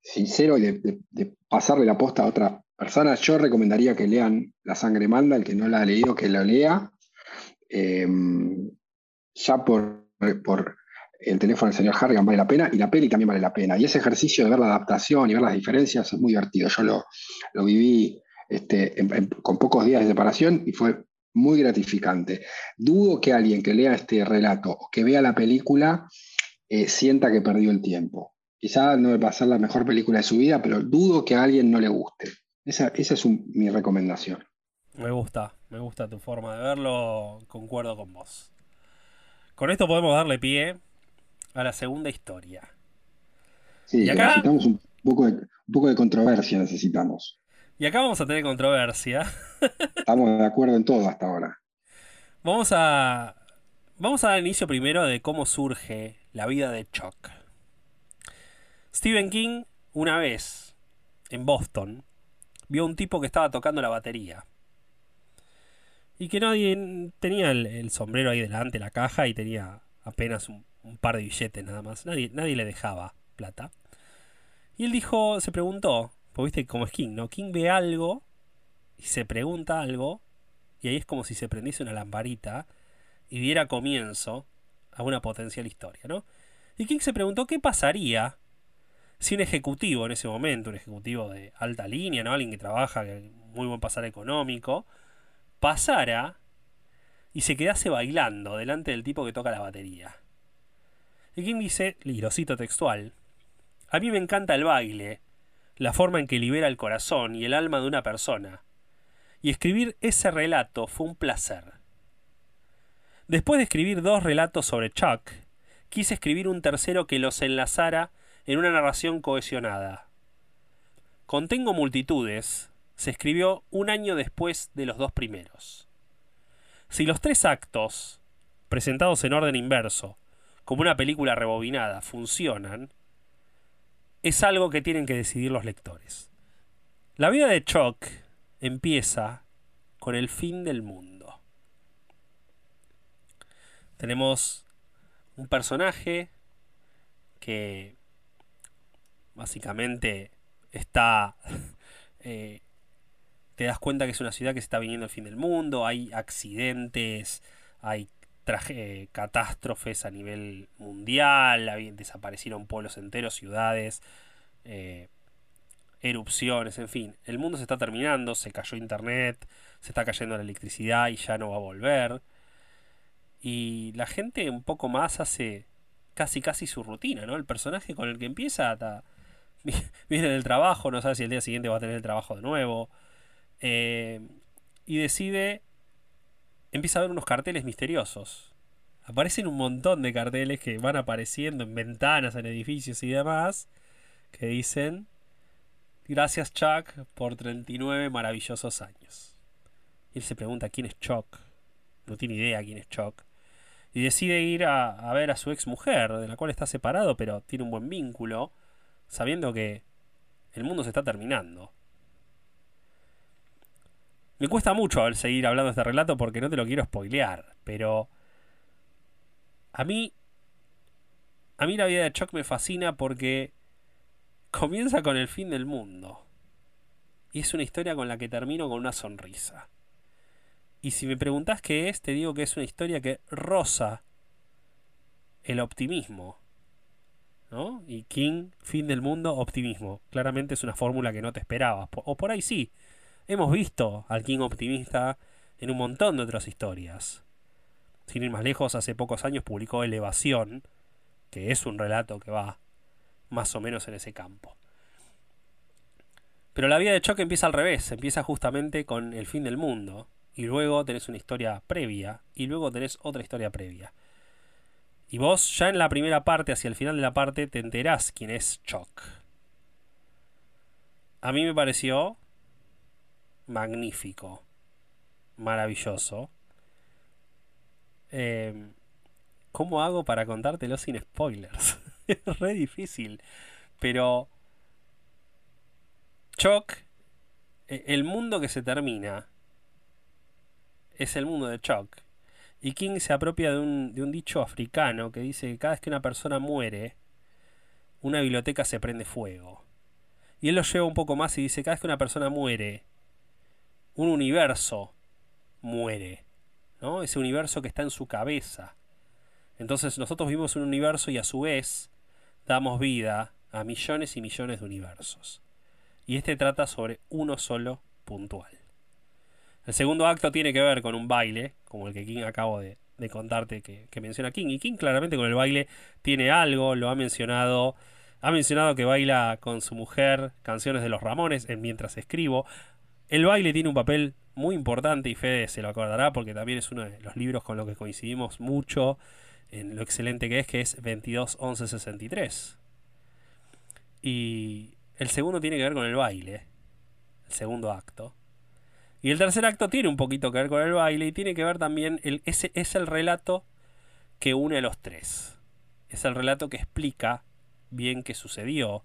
sincero y de, pasarle la posta a otras personas, yo recomendaría que lean La sangre manda, el que no la ha leído, que lo lea. Eh, ya por, por el teléfono del señor Harrigan vale la pena y la peli también vale la pena. Y ese ejercicio de ver la adaptación y ver las diferencias es muy divertido. Yo lo, lo viví este, con pocos días de separación y fue muy gratificante. Dudo que alguien que lea este relato o que vea la película eh, sienta que perdió el tiempo. Quizá no va a ser la mejor película de su vida, pero dudo que a alguien no le guste. Esa, es mi recomendación. Me gusta, me gusta tu forma de verlo, concuerdo con vos. Con esto podemos darle pie a la segunda historia. Sí, necesitamos un poco, de, un poco de controversia, necesitamos. Y acá vamos a tener controversia. Estamos de acuerdo en todo hasta ahora. Vamos a. Vamos a dar inicio primero de cómo surge la vida de Chuck. Stephen King, una vez, en Boston, vio a un tipo que estaba tocando la batería. Y que nadie tenía el, sombrero ahí delante, la caja, y tenía apenas un, un, par de billetes nada más. Nadie, nadie le dejaba plata. Y él dijo, se preguntó, pues viste como es King, ¿no? King ve algo y se pregunta algo y ahí es como si se prendiese una lamparita y diera comienzo a una potencial historia, ¿no? Y King se preguntó qué pasaría si un ejecutivo en ese momento, un ejecutivo de alta línea, ¿no? Alguien que trabaja, muy buen pasar económico, pasara y se quedase bailando delante del tipo que toca la batería. Y King dice, lirosito textual, a mí me encanta el baile, la forma en que libera el corazón y el alma de una persona. Y escribir ese relato fue un placer. Después de escribir dos relatos sobre Chuck, quise escribir un tercero que los enlazara en una narración cohesionada. Contengo multitudes se escribió un año después de los dos primeros. Si los tres actos, presentados en orden inverso, como una película rebobinada, funcionan, es algo que tienen que decidir los lectores. La vida de Chuck empieza con el fin del mundo. Tenemos un personaje que básicamente está... Eh, te das cuenta que es una ciudad que se está viniendo el fin del mundo, hay accidentes, hay traje, catástrofes a nivel mundial, desaparecieron pueblos enteros, ciudades, eh, erupciones, en fin. El mundo se está terminando, se cayó internet, se está cayendo la electricidad y ya no va a volver. Y la gente un poco más hace casi casi su rutina, ¿no? El personaje con el que empieza viene del trabajo, no sabe si el día siguiente va a tener el trabajo de nuevo. Eh, y decide empieza a ver unos carteles misteriosos. Aparecen un montón de carteles que van apareciendo en ventanas, en edificios y demás, que dicen, gracias Chuck por 39 maravillosos años. Y él se pregunta quién es Chuck. No tiene idea quién es Chuck. Y decide ir a, a ver a su ex mujer, de la cual está separado, pero tiene un buen vínculo, sabiendo que el mundo se está terminando. Me cuesta mucho seguir hablando de este relato porque no te lo quiero spoilear, pero a mí a mí la vida de Chuck me fascina porque comienza con el fin del mundo. Y es una historia con la que termino con una sonrisa. Y si me preguntas qué es, te digo que es una historia que roza el optimismo. ¿No? Y King, fin del mundo, optimismo. Claramente es una fórmula que no te esperabas. O por ahí sí. Hemos visto al King optimista en un montón de otras historias. Sin ir más lejos, hace pocos años publicó Elevación, que es un relato que va más o menos en ese campo. Pero la vida de Chuck empieza al revés, empieza justamente con el fin del mundo, y luego tenés una historia previa, y luego tenés otra historia previa. Y vos ya en la primera parte, hacia el final de la parte, te enterás quién es Chuck. A mí me pareció magnífico, maravilloso. Em, ¿Cómo hago para contártelo sin spoilers? es re difícil. Pero Chuck, e, el mundo que se termina, es el mundo de Chuck. Y King se apropia de un, de un dicho africano que dice que cada vez que una persona muere, una biblioteca se prende fuego. Y él lo lleva un poco más y dice, cada vez que una persona muere, un universo muere. ¿no? Ese universo que está en su cabeza. Entonces nosotros vivimos un universo y a su vez damos vida a millones y millones de universos y este trata sobre uno solo puntual. El segundo acto tiene que ver con un baile, como el que King acabo de, contarte que, menciona King. Y King claramente con el baile tiene algo, lo ha mencionado. Ha mencionado que baila con su mujer canciones de los Ramones en Mientras escribo. El baile tiene un papel muy importante y Fede se lo acordará porque también es uno de los libros con los que coincidimos mucho en lo excelente que es, que es 22 11 63. Y el segundo tiene que ver con el baile. El segundo acto. Y el tercer acto tiene un poquito que ver con el baile y tiene que ver también. Es el relato que une a los tres. Es el relato que explica bien qué sucedió.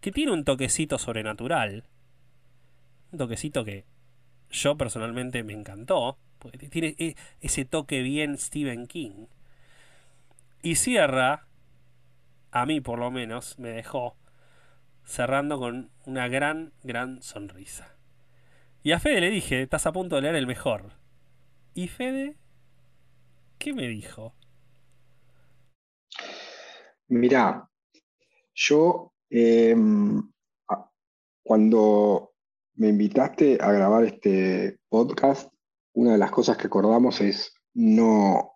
Que tiene un toquecito sobrenatural. Un toquecito que yo personalmente me encantó. Porque tiene e, ese toque bien Stephen King. Y cierra, a mí por lo menos, me dejó cerrando con una gran, gran sonrisa. Y a Fede le dije, estás a punto de leer el mejor. ¿Y Fede? ¿Qué me dijo? Mirá, yo em, cuando me invitaste a grabar este podcast, una de las cosas que acordamos es no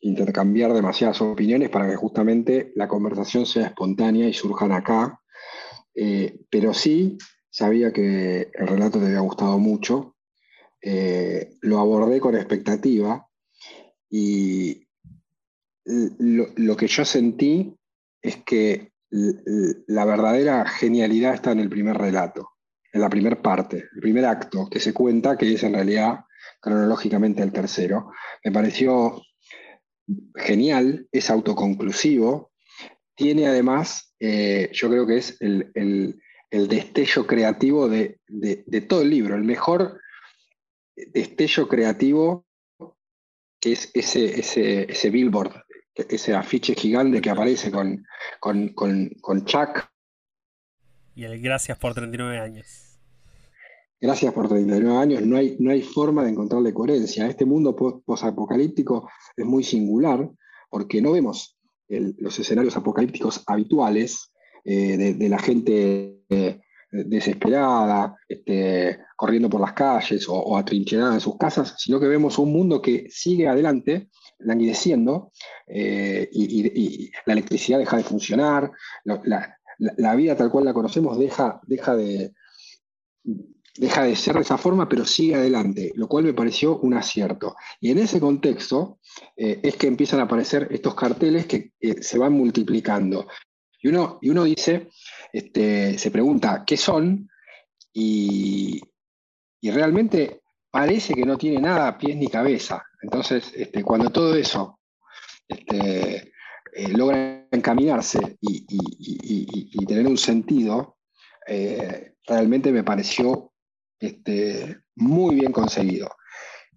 intercambiar demasiadas opiniones para que justamente la conversación sea espontánea y surjan acá eh, pero sí sabía que el relato te había gustado mucho. Eh, lo abordé con expectativa y lo, que yo sentí es que la verdadera genialidad está en el primer relato, en la primera parte, el primer acto que se cuenta, que es en realidad cronológicamente el tercero. Me pareció genial, es autoconclusivo, tiene además, eh, yo creo que es el, destello creativo de, todo el libro, el mejor destello creativo que es ese, billboard, ese afiche gigante que aparece con, con, Chuck. Y el gracias por 39 años. Gracias por 39 años. No hay, no hay forma de encontrarle coherencia. Este mundo posapocalíptico es muy singular porque no vemos los escenarios apocalípticos habituales eh, de, la gente eh, desesperada, este, corriendo por las calles o, atrincherada en sus casas, sino que vemos un mundo que sigue adelante, languideciendo, eh, y, la electricidad deja de funcionar, la, vida tal cual la conocemos deja, deja de, deja de ser de esa forma, pero sigue adelante, lo cual me pareció un acierto. Y en ese contexto eh, es que empiezan a aparecer estos carteles que eh, se van multiplicando. Y uno, y uno dice, este, se pregunta, ¿qué son? Y, realmente parece que no tiene nada pies ni cabeza. Entonces, este, cuando todo eso este, eh, logra encaminarse y, tener un sentido, realmente me pareció este, muy bien conseguido.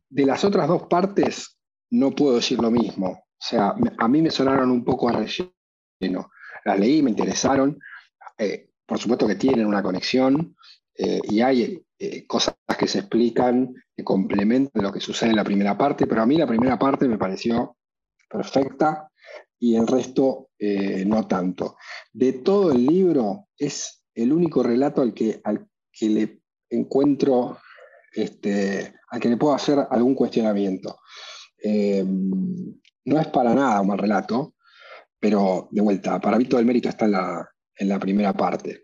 De las otras dos partes, no puedo decir lo mismo. O sea, a mí me sonaron un poco a relleno. Las leí, me interesaron. Eh, por supuesto que tienen una conexión eh, y hay eh, cosas que se explican, que complementan lo que sucede en la primera parte, pero a mí la primera parte me pareció perfecta y el resto no tanto. De todo el libro, es el único relato al que, al que le encuentro este, a que le puedo hacer algún cuestionamiento. Eh, no es para nada un mal relato, pero de vuelta, para mí todo el mérito está en la, en la primera parte.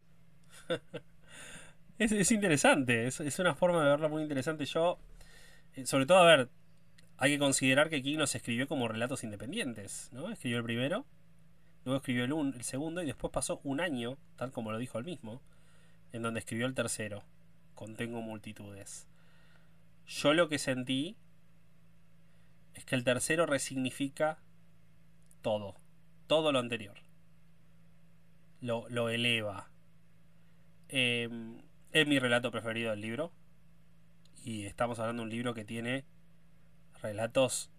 es, interesante, es, una forma de verlo muy interesante. Yo, eh, sobre todo, a ver, hay que considerar que King los escribió como relatos independientes, ¿no? Escribió el primero, luego escribió el, el segundo y después pasó un año, tal como lo dijo él mismo, en donde escribió el tercero, Contengo multitudes. Yo lo que sentí es que el tercero resignifica todo, todo lo anterior. Lo, lo eleva. Em, es mi relato preferido del libro. Y estamos hablando de un libro que tiene relatos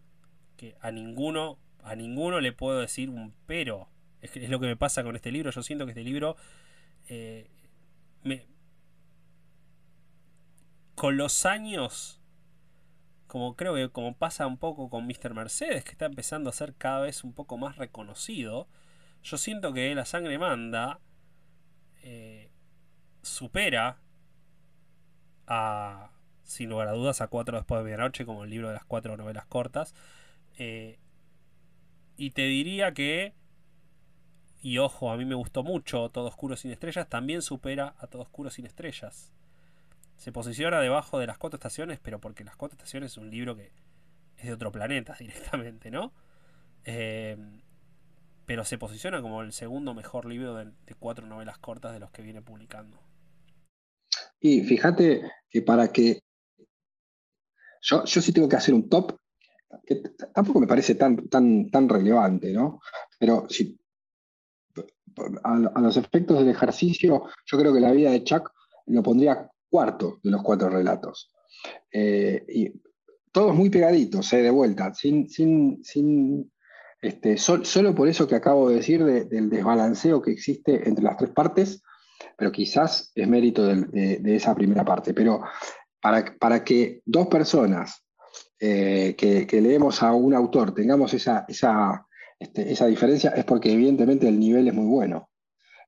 que a ninguno, a ninguno le puedo decir un pero. Es, lo que me pasa con este libro. Yo siento que este libro eh, me, con los años, como creo que como pasa un poco con Mr. Mercedes, que está empezando a ser cada vez un poco más reconocido, yo siento que La Sangre Manda eh, supera a, sin lugar a dudas, a Cuatro después de medianoche, como el libro de las cuatro novelas cortas. Eh, y te diría que, y ojo, a mí me gustó mucho Todo Oscuro sin Estrellas, también supera a Todo Oscuro sin Estrellas se posiciona debajo de las cuatro estaciones, pero porque las cuatro estaciones es un libro que es de otro planeta directamente, ¿no? Eh, pero se posiciona como el segundo mejor libro de, cuatro novelas cortas de los que viene publicando. Y fíjate que para que yo, yo sí tengo que hacer un top, que tampoco me parece tan, tan, tan relevante, ¿no? Pero si a, los efectos del ejercicio, yo creo que la vida de Chuck lo pondría cuarto de los cuatro relatos. Eh, y todos muy pegaditos, eh, de vuelta, sin, sin, sin este, solo por eso que acabo de decir del desbalanceo que existe entre las tres partes, pero quizás es mérito de, esa primera parte. Pero para, para que dos personas eh, que, leemos a un autor tengamos esa, esa, este, esa diferencia, es porque evidentemente el nivel es muy bueno.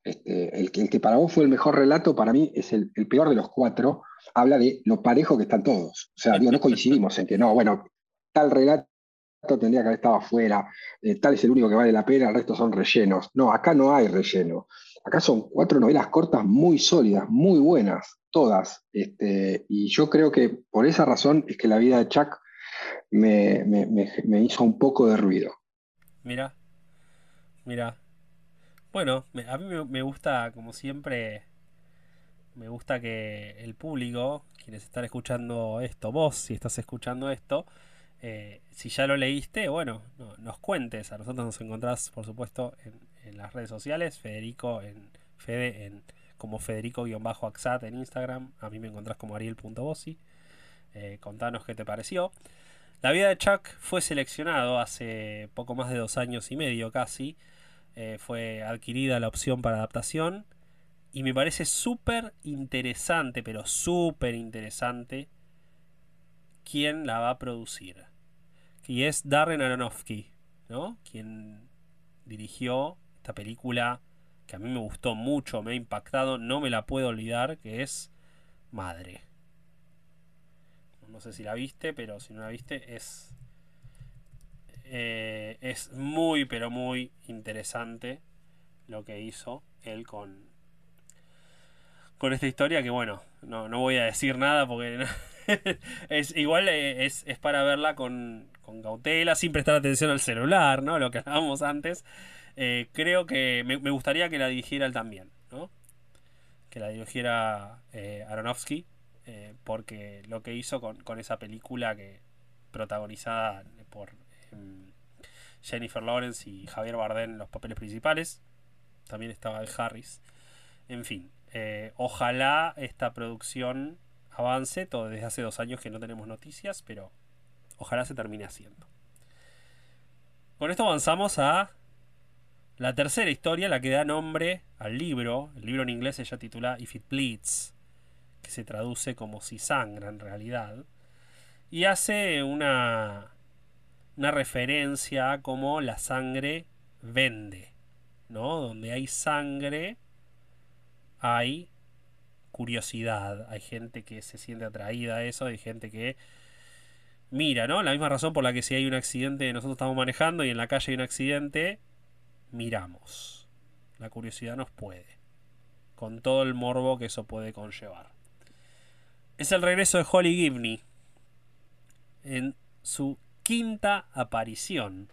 Este, el, que, para vos fue el mejor relato, para mí es el, peor de los cuatro. Habla de lo parejo que están todos. O sea, digo, no coincidimos en que no, bueno, tal relato tendría que haber estado afuera, eh, tal es el único que vale la pena, el resto son rellenos. No, acá no hay relleno. Acá son cuatro novelas cortas muy sólidas, muy buenas, todas. Este, y yo creo que por esa razón es que la vida de Chuck me, me hizo un poco de ruido. Mira, mira, bueno, a mí me gusta, como siempre, me gusta que el público, quienes están escuchando esto, vos, si estás escuchando esto, eh, si ya lo leíste, bueno, nos cuentes. A nosotros nos encontrás, por supuesto, en, las redes sociales, Federico en Fede en como Federico-Axat en Instagram, a mí me encontrás como Ariel.bossi. Eh, contanos qué te pareció. La vida de Chuck fue seleccionado hace poco más de dos años y medio casi eh, fue adquirida la opción para adaptación. Y me parece súper interesante, pero súper interesante, quién la va a producir. Y es Darren Aronofsky, ¿no? Quien dirigió esta película que a mí me gustó mucho, me ha impactado, no me la puedo olvidar, que es Madre. No sé si la viste, pero si no la viste, es eh, es muy, pero muy interesante lo que hizo él con, con esta historia que bueno, no, voy a decir nada porque es igual eh, es, para verla con, con, cautela, sin prestar atención al celular, ¿no? Lo que hablábamos antes. Eh, creo que me, gustaría que la dirigiera él también, ¿no? Que la dirigiera Aronofsky, porque lo que hizo con, con esa película que protagonizada por Jennifer Lawrence y Javier Bardem los papeles principales. También estaba el Harris. En fin, eh, ojalá esta producción avance. Todo desde hace dos años que no tenemos noticias, pero ojalá se termine haciendo. Con esto avanzamos a la tercera historia, la que da nombre al libro. El libro en inglés se titula If It Bleeds, que se traduce como Si sangra en realidad. Y hace una una referencia a cómo la sangre vende, ¿no? Donde hay sangre, hay curiosidad, hay gente que se siente atraída a eso, hay gente que mira, ¿no? La misma razón por la que si hay un accidente, nosotros estamos manejando y en la calle hay un accidente, miramos. La curiosidad nos puede. con todo el morbo que eso puede conllevar. Es el regreso de Holly Gibney en su quinta aparición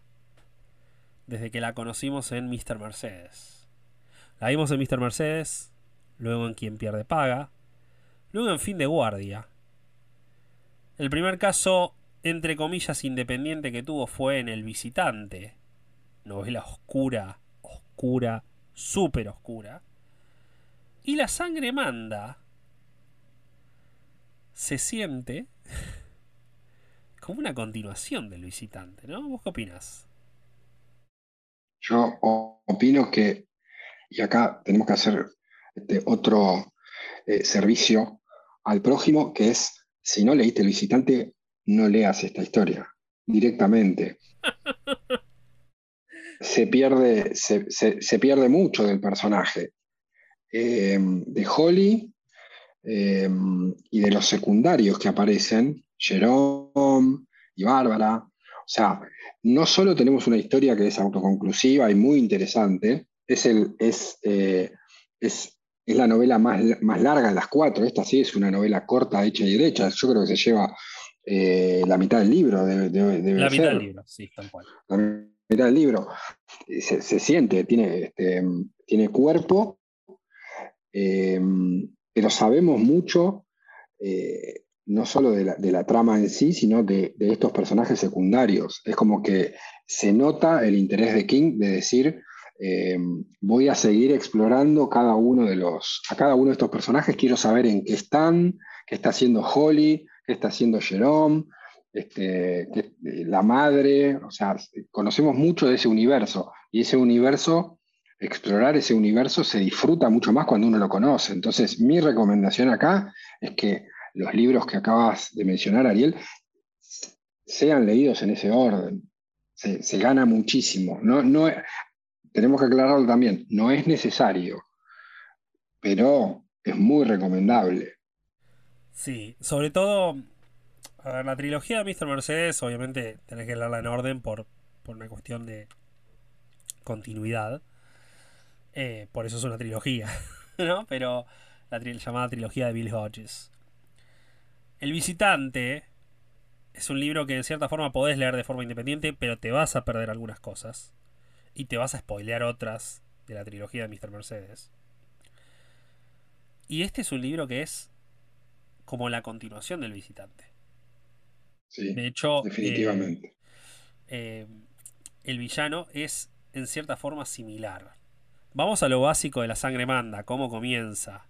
desde que la conocimos en Mr. Mercedes. La vimos en Mr. Mercedes, luego en Quien pierde paga, luego en Fin de Guardia. El primer caso, entre comillas, independiente que tuvo fue en El Visitante, novela oscura, oscura, súper oscura. Y la sangre manda. Se siente como una continuación del visitante, ¿no? ¿Vos qué opinas? Yo opino que, y acá tenemos que hacer este otro eh, servicio al prójimo, que es, si no leíste el visitante, no leas esta historia directamente. se, pierde, se, pierde mucho del personaje. Eh, de Holly eh, y de los secundarios que aparecen, Jerome y Bárbara. O sea, no solo tenemos una historia que es autoconclusiva y muy interesante, es, el, es, eh, es, es la novela más, más, larga de las cuatro. Esta sí es una novela corta, hecha y derecha. Yo creo que se lleva eh, la mitad del libro. De, la mitad del libro, sí, tal cual. La mitad del libro. Se, se siente, tiene, este, tiene cuerpo, eh, pero sabemos mucho no solo de la, trama en sí, sino de, estos personajes secundarios. Es como que se nota el interés de King de decir, eh, voy a seguir explorando cada uno de los, a cada uno de estos personajes, quiero saber en qué están, qué está haciendo Holly, qué está haciendo Jerome, este, la madre, o sea, conocemos mucho de ese universo y ese universo, explorar ese universo se disfruta mucho más cuando uno lo conoce. Entonces, mi recomendación acá es que los libros que acabas de mencionar, Ariel, sean leídos en ese orden. Se, gana muchísimo. No, no, tenemos que aclararlo también, no es necesario, pero es muy recomendable. Sí, sobre todo, la trilogía de Mr. Mercedes, obviamente tenés que leerla en orden por, una cuestión de continuidad. Eh, por eso es una trilogía, ¿no? Pero la llamada trilogía de Bill Hodges. El visitante es un libro que en cierta forma podés leer de forma independiente, pero te vas a perder algunas cosas. Y te vas a spoilear otras de la trilogía de Mr. Mercedes. Y este es un libro que es como la continuación del visitante. Sí, de hecho, definitivamente. Eh, eh, el villano es en cierta forma similar. Vamos a lo básico de la sangre manda, cómo comienza.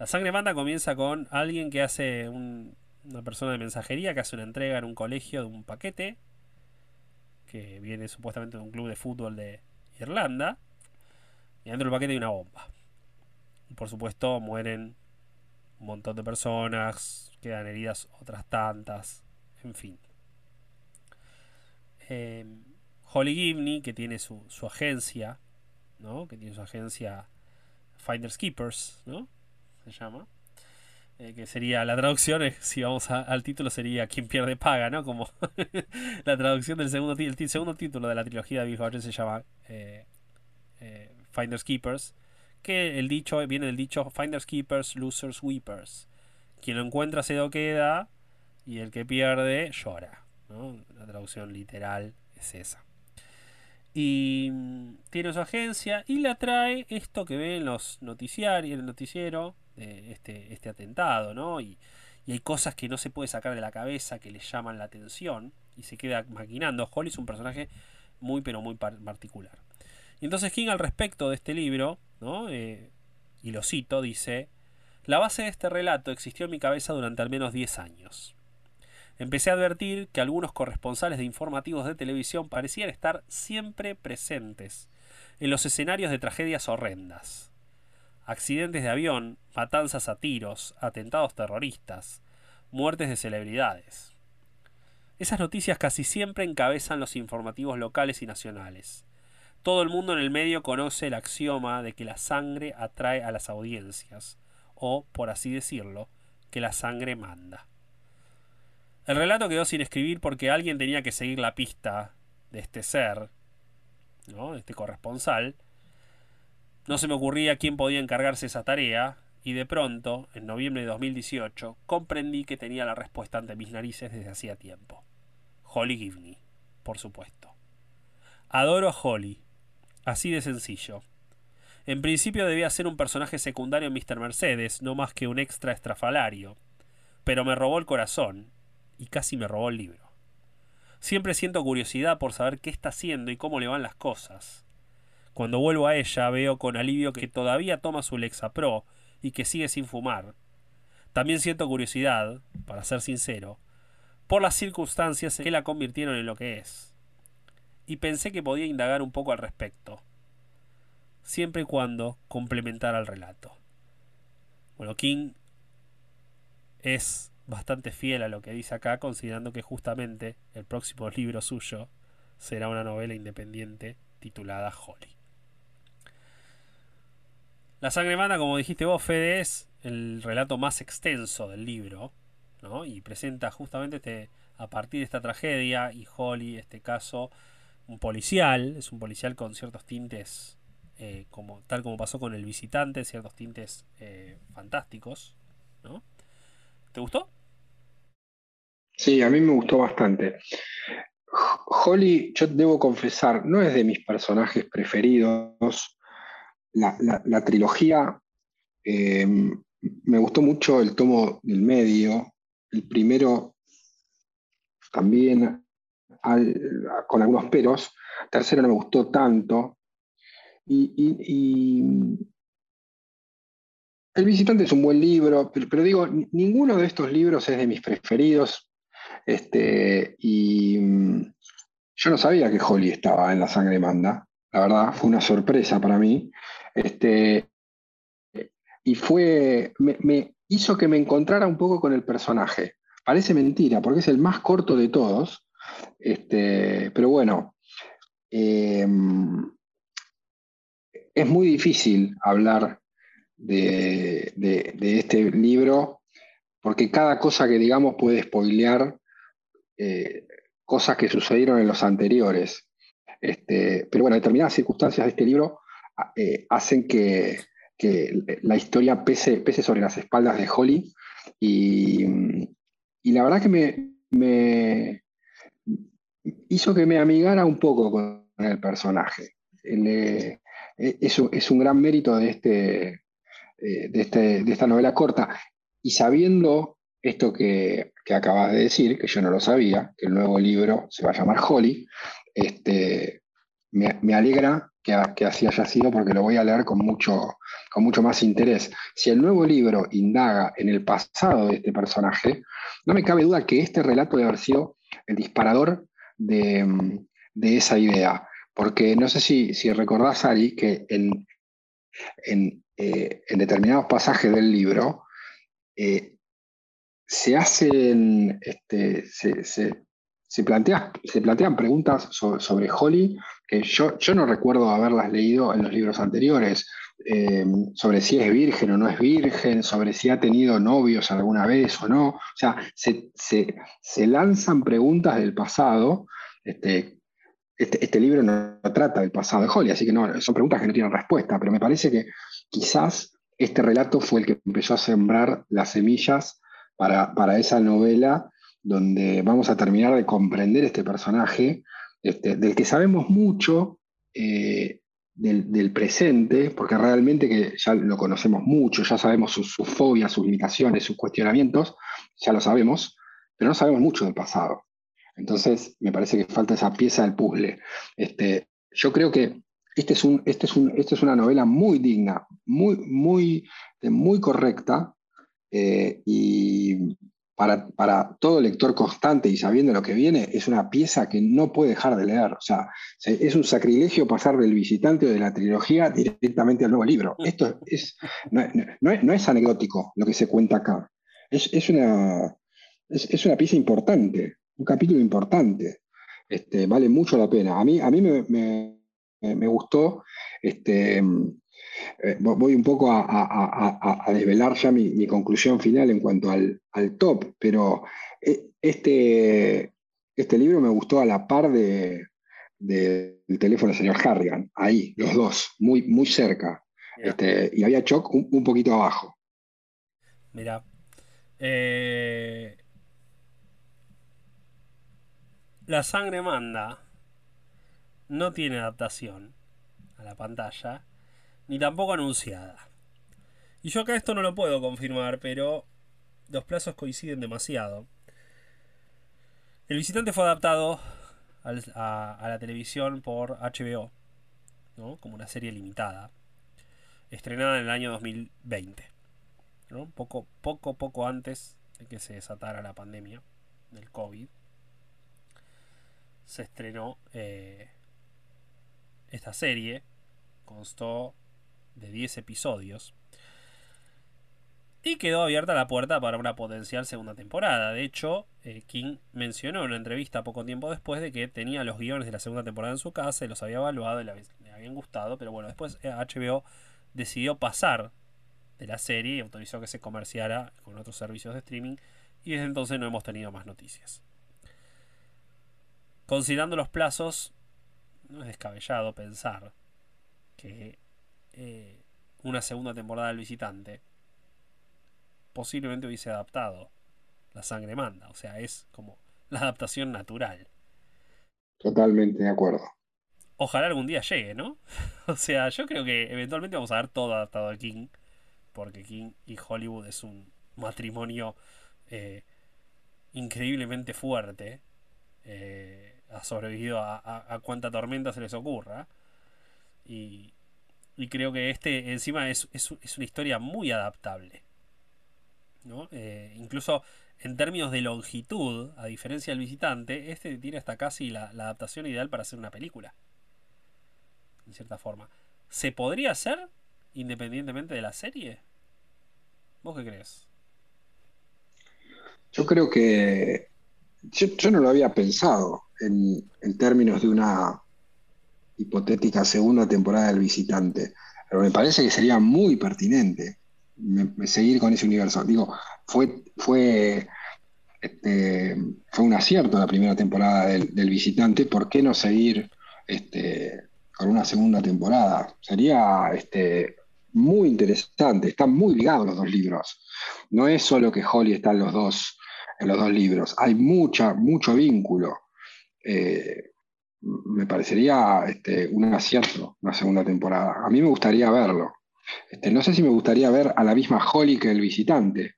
La sangre manda comienza con alguien que hace una persona de mensajería que hace una entrega en un colegio de un paquete que viene supuestamente de un club de fútbol de Irlanda y dentro del paquete hay una bomba. Por supuesto mueren un montón de personas, quedan heridas otras tantas, en fin. Eh, Holly Gibney, que tiene su, su agencia, ¿no? Que tiene su agencia Finders Keepers, ¿no? Llama. Eh, que sería la traducción, si vamos al título, sería Quien pierde paga, ¿no? Como la traducción del segundo, el segundo título de la trilogía de Bill Hodges se llama eh, eh, Finders Keepers, que el dicho viene del dicho Finders Keepers, Losers Weepers. Quien lo encuentra se lo queda y el que pierde llora. La traducción literal es esa. Y mm, tiene su agencia y la trae esto que ve en los noticiarios, en el noticiero, este, este atentado, ¿no? Y, hay cosas que no se puede sacar de la cabeza que le llaman la atención y se queda maquinando. Holly es un personaje muy pero muy particular. Y entonces King al respecto de este libro. Eh, y lo cito, dice, la base de este relato existió en mi cabeza durante al menos 10 años. Empecé a advertir que algunos corresponsales de informativos de televisión parecían estar siempre presentes en los escenarios de tragedias horrendas accidentes de avión, matanzas a tiros, atentados terroristas, muertes de celebridades. Esas noticias casi siempre encabezan los informativos locales y nacionales. Todo el mundo en el medio conoce el axioma de que la sangre atrae a las audiencias, o, por así decirlo, que la sangre manda. El relato quedó sin escribir porque alguien tenía que seguir la pista de este ser, ¿no? de este corresponsal, No se me ocurría quién podía encargarse esa tarea, y de pronto, en noviembre de 2018, comprendí que tenía la respuesta ante mis narices desde hacía tiempo. Holly Givney, por supuesto. Adoro a Holly, así de sencillo. En principio debía ser un personaje secundario en Mr. Mercedes, no más que un extra estrafalario, pero me robó el corazón y casi me robó el libro. Siempre siento curiosidad por saber qué está haciendo y cómo le van las cosas. Cuando vuelvo a ella veo con alivio que todavía toma su Lexapro y que sigue sin fumar. También siento curiosidad, para ser sincero, por las circunstancias que la convirtieron en lo que es. Y pensé que podía indagar un poco al respecto, siempre y cuando complementara el relato. Bueno, King es bastante fiel a lo que dice acá, considerando que justamente el próximo libro suyo será una novela independiente titulada Holly. La sangre mana, como dijiste vos, Fede, es el relato más extenso del libro, ¿no? Y presenta justamente este, a partir de esta tragedia, y Holly, este caso, un policial, es un policial con ciertos tintes, eh, como, tal como pasó con el visitante, ciertos tintes eh, fantásticos, ¿no? ¿Te gustó? Sí, a mí me gustó bastante. Holly, yo debo confesar, no es de mis personajes preferidos, la, trilogía, eh, me gustó mucho el tomo del medio, el primero también con algunos peros, el tercero no me gustó tanto, y, El visitante es un buen libro, pero, digo, ninguno de estos libros es de mis preferidos, este, y mm, yo no sabía que Holly estaba en la sangre manda, la verdad, fue una sorpresa para mí. Este, y fue, me, hizo que me encontrara un poco con el personaje. Parece mentira, porque es el más corto de todos, este, pero bueno, em, es muy difícil hablar de, este libro, porque cada cosa que digamos puede spoilear eh, cosas que sucedieron en los anteriores. Este, pero bueno, determinadas circunstancias de este libro eh, hacen que, la historia pese, pese, sobre las espaldas de Holly. Y, la verdad que me, hizo que me amigara un poco con el personaje. Eh, es, un gran mérito de, este, eh, de, este, de esta novela corta. Y sabiendo esto que, que, acabas de decir, que yo no lo sabía, que el nuevo libro se va a llamar Holly, este, me, alegra que, así haya sido porque lo voy a leer con mucho, con mucho más interés. Si el nuevo libro indaga en el pasado de este personaje, no me cabe duda que este relato debe haber sido el disparador de, esa idea. Porque no sé si, recordás, Ari, que en, en, eh, determinados pasajes del libro eh, se hacen, este, se, plantean preguntas sobre, Holly que yo, yo, no recuerdo haberlas leído en los libros anteriores, eh, sobre si es virgen o no es virgen, sobre si ha tenido novios alguna vez o no. O sea, se, lanzan preguntas del pasado. Este, este, este, libro no, trata del pasado de Holly, así que no, son preguntas que no tienen respuesta, pero me parece que quizás este relato fue el que empezó a sembrar las semillas para, para esa novela donde vamos a terminar de comprender este personaje, este, del que sabemos mucho eh, del, presente, porque realmente que ya lo conocemos mucho, ya sabemos sus, fobias, sus limitaciones, sus cuestionamientos, ya lo sabemos, pero no sabemos mucho del pasado. Entonces, me parece que falta esa pieza del puzzle. Este, yo creo que este es, un, este es, un, este es una novela muy digna, muy, muy, muy correcta, eh, y, para, todo lector constante y sabiendo lo que viene, es una pieza que no puede dejar de leer. O sea, es un sacrilegio pasar del visitante o de la trilogía directamente al nuevo libro. Mm. Esto es, no, es, anecdótico lo que se cuenta acá. Es, una, es, una pieza importante, un capítulo importante. Este, vale mucho la pena. A mí, a mí me, gustó. Este, eh, voy un poco a, desvelar ya mi, conclusión final en cuanto al, top, pero eh, este, este libro me gustó a la par de, del teléfono del señor Harrigan, ahí, los dos, muy, muy cerca. Este, y había Choc un, poquito abajo. Mira. Eh, la sangre manda. No tiene adaptación a la pantalla. Ni tampoco anunciada. Y yo acá esto no lo puedo confirmar, pero los plazos coinciden demasiado. El visitante fue adaptado a, la televisión por HBO, como una serie limitada, estrenada en el año 2020, poco, poco, poco antes de que se desatara la pandemia del COVID. Se estrenó eh, esta serie, constó de 10 episodios y quedó abierta la puerta para una potencial segunda temporada. De hecho, eh, King mencionó en una entrevista poco tiempo después de que tenía los guiones de la segunda temporada en su casa y los había evaluado y le, habían gustado. Pero bueno, después HBO eh, decidió pasar de la serie y autorizó que se comerciara con otros servicios de streaming. Y desde entonces no hemos tenido más noticias. Considerando los plazos, no es descabellado pensar que eh, una segunda temporada del visitante posiblemente hubiese adaptado La sangre manda. O sea, es como la adaptación natural. Totalmente de acuerdo. Ojalá algún día llegue, ¿no? o sea, yo creo que eventualmente vamos a ver todo adaptado a King. Porque King y Hollywood es un matrimonio eh, increíblemente fuerte. Eh, ha sobrevivido a, cuanta tormenta se les ocurra. Y, creo que este encima es, es una historia muy adaptable. Eh, incluso en términos de longitud, a diferencia del visitante, este tiene hasta casi la, adaptación ideal para hacer una película. En cierta forma. ¿Se podría hacer independientemente de la serie? ¿Vos qué crees? Yo creo que yo, no lo había pensado en, términos de una hipotética segunda temporada del visitante, pero me parece que sería muy pertinente seguir con ese universo. Digo, fue, fue, este, fue un acierto la primera temporada del, visitante, ¿por qué no seguir este, con una segunda temporada? Sería este, muy interesante, están muy ligados los dos libros. No es solo que Holly está en los dos, en los dos libros, hay mucha, mucho vínculo. Eh, me parecería este, un acierto una segunda temporada. A mí me gustaría verlo. Este, no sé si me gustaría ver a la misma Holly que el visitante,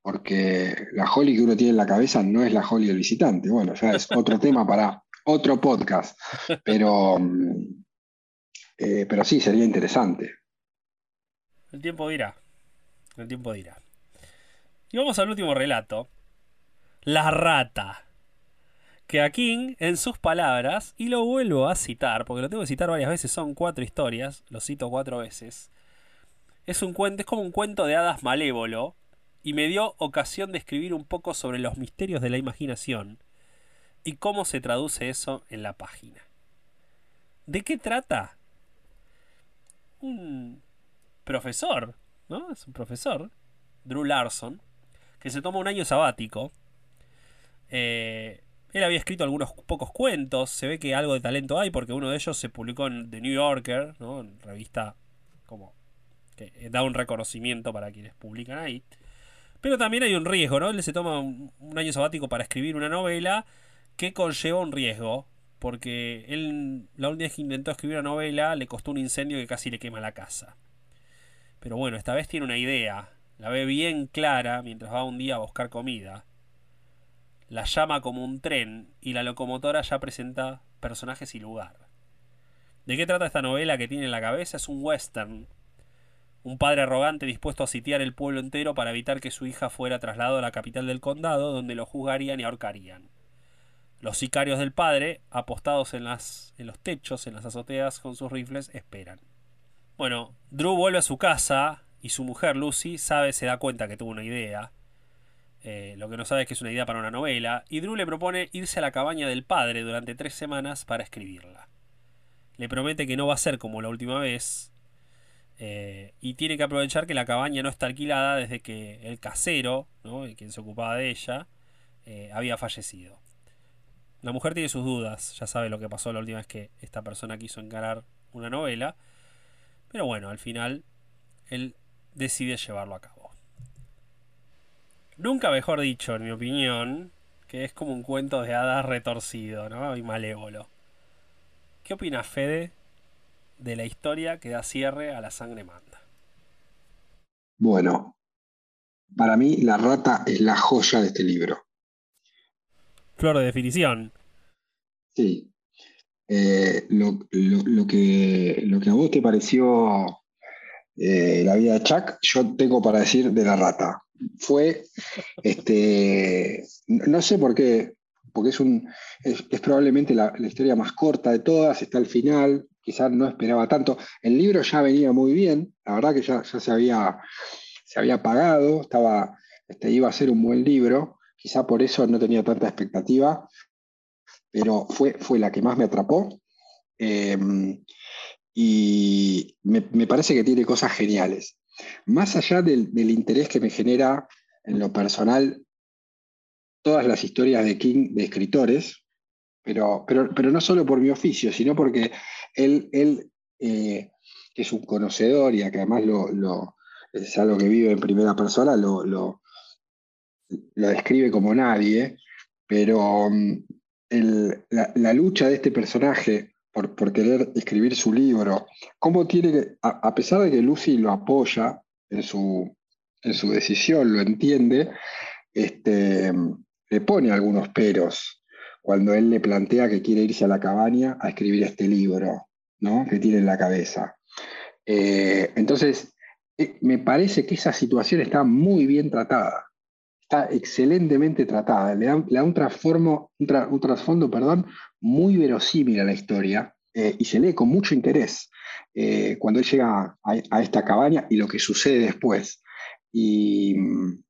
porque la Holly que uno tiene en la cabeza no es la Holly del visitante. Bueno, ya es otro tema para otro podcast, pero, mm, eh, pero sí, sería interesante. El tiempo dirá. El tiempo dirá. Y vamos al último relato. La rata. Que a King, en sus palabras, y lo vuelvo a citar, porque lo tengo que citar varias veces, son cuatro historias, lo cito cuatro veces. Es un cuento, es como un cuento de hadas malévolo y me dio ocasión de escribir un poco sobre los misterios de la imaginación y cómo se traduce eso en la página. ¿De qué trata? Un profesor, ¿no? Es un profesor, Drew Larson, que se toma un año sabático. Eh, él había escrito algunos pocos cuentos, se ve que algo de talento hay porque uno de ellos se publicó en The New Yorker, ¿no? En revista como que da un reconocimiento para quienes publican ahí. Pero también hay un riesgo, ¿no? Él se toma un, año sabático para escribir una novela que conlleva un riesgo. Porque él, la última vez que intentó escribir una novela, le costó un incendio que casi le quema la casa. Pero bueno, esta vez tiene una idea. La ve bien clara mientras va un día a buscar comida. La llama como un tren y la locomotora ya presenta personajes y lugar. ¿De qué trata esta novela que tiene en la cabeza? Es un western un padre arrogante dispuesto a sitiar el pueblo entero para evitar que su hija fuera trasladado a la capital del condado, donde lo juzgarían y ahorcarían. Los sicarios del padre, apostados en, las, en los techos, en las azoteas con sus rifles, esperan. Bueno, Drew vuelve a su casa y su mujer Lucy sabe, se da cuenta que tuvo una idea. Eh, lo que no sabe es que es una idea para una novela. Y Drew le propone irse a la cabaña del padre durante tres semanas para escribirla. Le promete que no va a ser como la última vez, eh, y tiene que aprovechar que la cabaña no está alquilada desde que el casero, quien se ocupaba de ella, eh, había fallecido. La mujer tiene sus dudas, ya sabe lo que pasó la última vez que esta persona quiso encarar una novela. Pero bueno, al final él decide llevarlo a cabo. Nunca mejor dicho, en mi opinión, que es como un cuento de hadas retorcido, ¿no? Y malévolo. ¿Qué opina Fede de la historia que da cierre a la sangre manda? Bueno, para mí la rata es la joya de este libro. Flor de definición. Sí. Eh, lo, que, lo que a vos te pareció eh, la vida de Chuck, yo tengo para decir de la rata. Fue, este, no sé por qué, porque es, un, es, probablemente la, historia más corta de todas, está al final, quizás no esperaba tanto. El libro ya venía muy bien, la verdad que ya, se, había, se había pagado, estaba, este, iba a ser un buen libro, quizá por eso no tenía tanta expectativa, pero fue, fue la que más me atrapó. Em, y me, parece que tiene cosas geniales. Más allá del, interés que me genera en lo personal todas las historias de King de escritores, pero, pero, pero no solo por mi oficio, sino porque él, él eh, que es un conocedor y además lo, es algo que vive en primera persona, lo, lo, describe como nadie, pero mm, la, la, lucha de este personaje por, querer escribir su libro, cómo tiene que, a, pesar de que Lucy lo apoya en su, en su decisión, lo entiende, este, le pone algunos peros cuando él le plantea que quiere irse a la cabaña a escribir este libro ¿no? que tiene en la cabeza. Eh, entonces, eh, me parece que esa situación está muy bien tratada está excelentemente tratada, le da, un, trasfondo, muy verosímil a la historia eh, y se lee con mucho interés eh, cuando él llega a, esta cabaña y lo que sucede después. Y mm,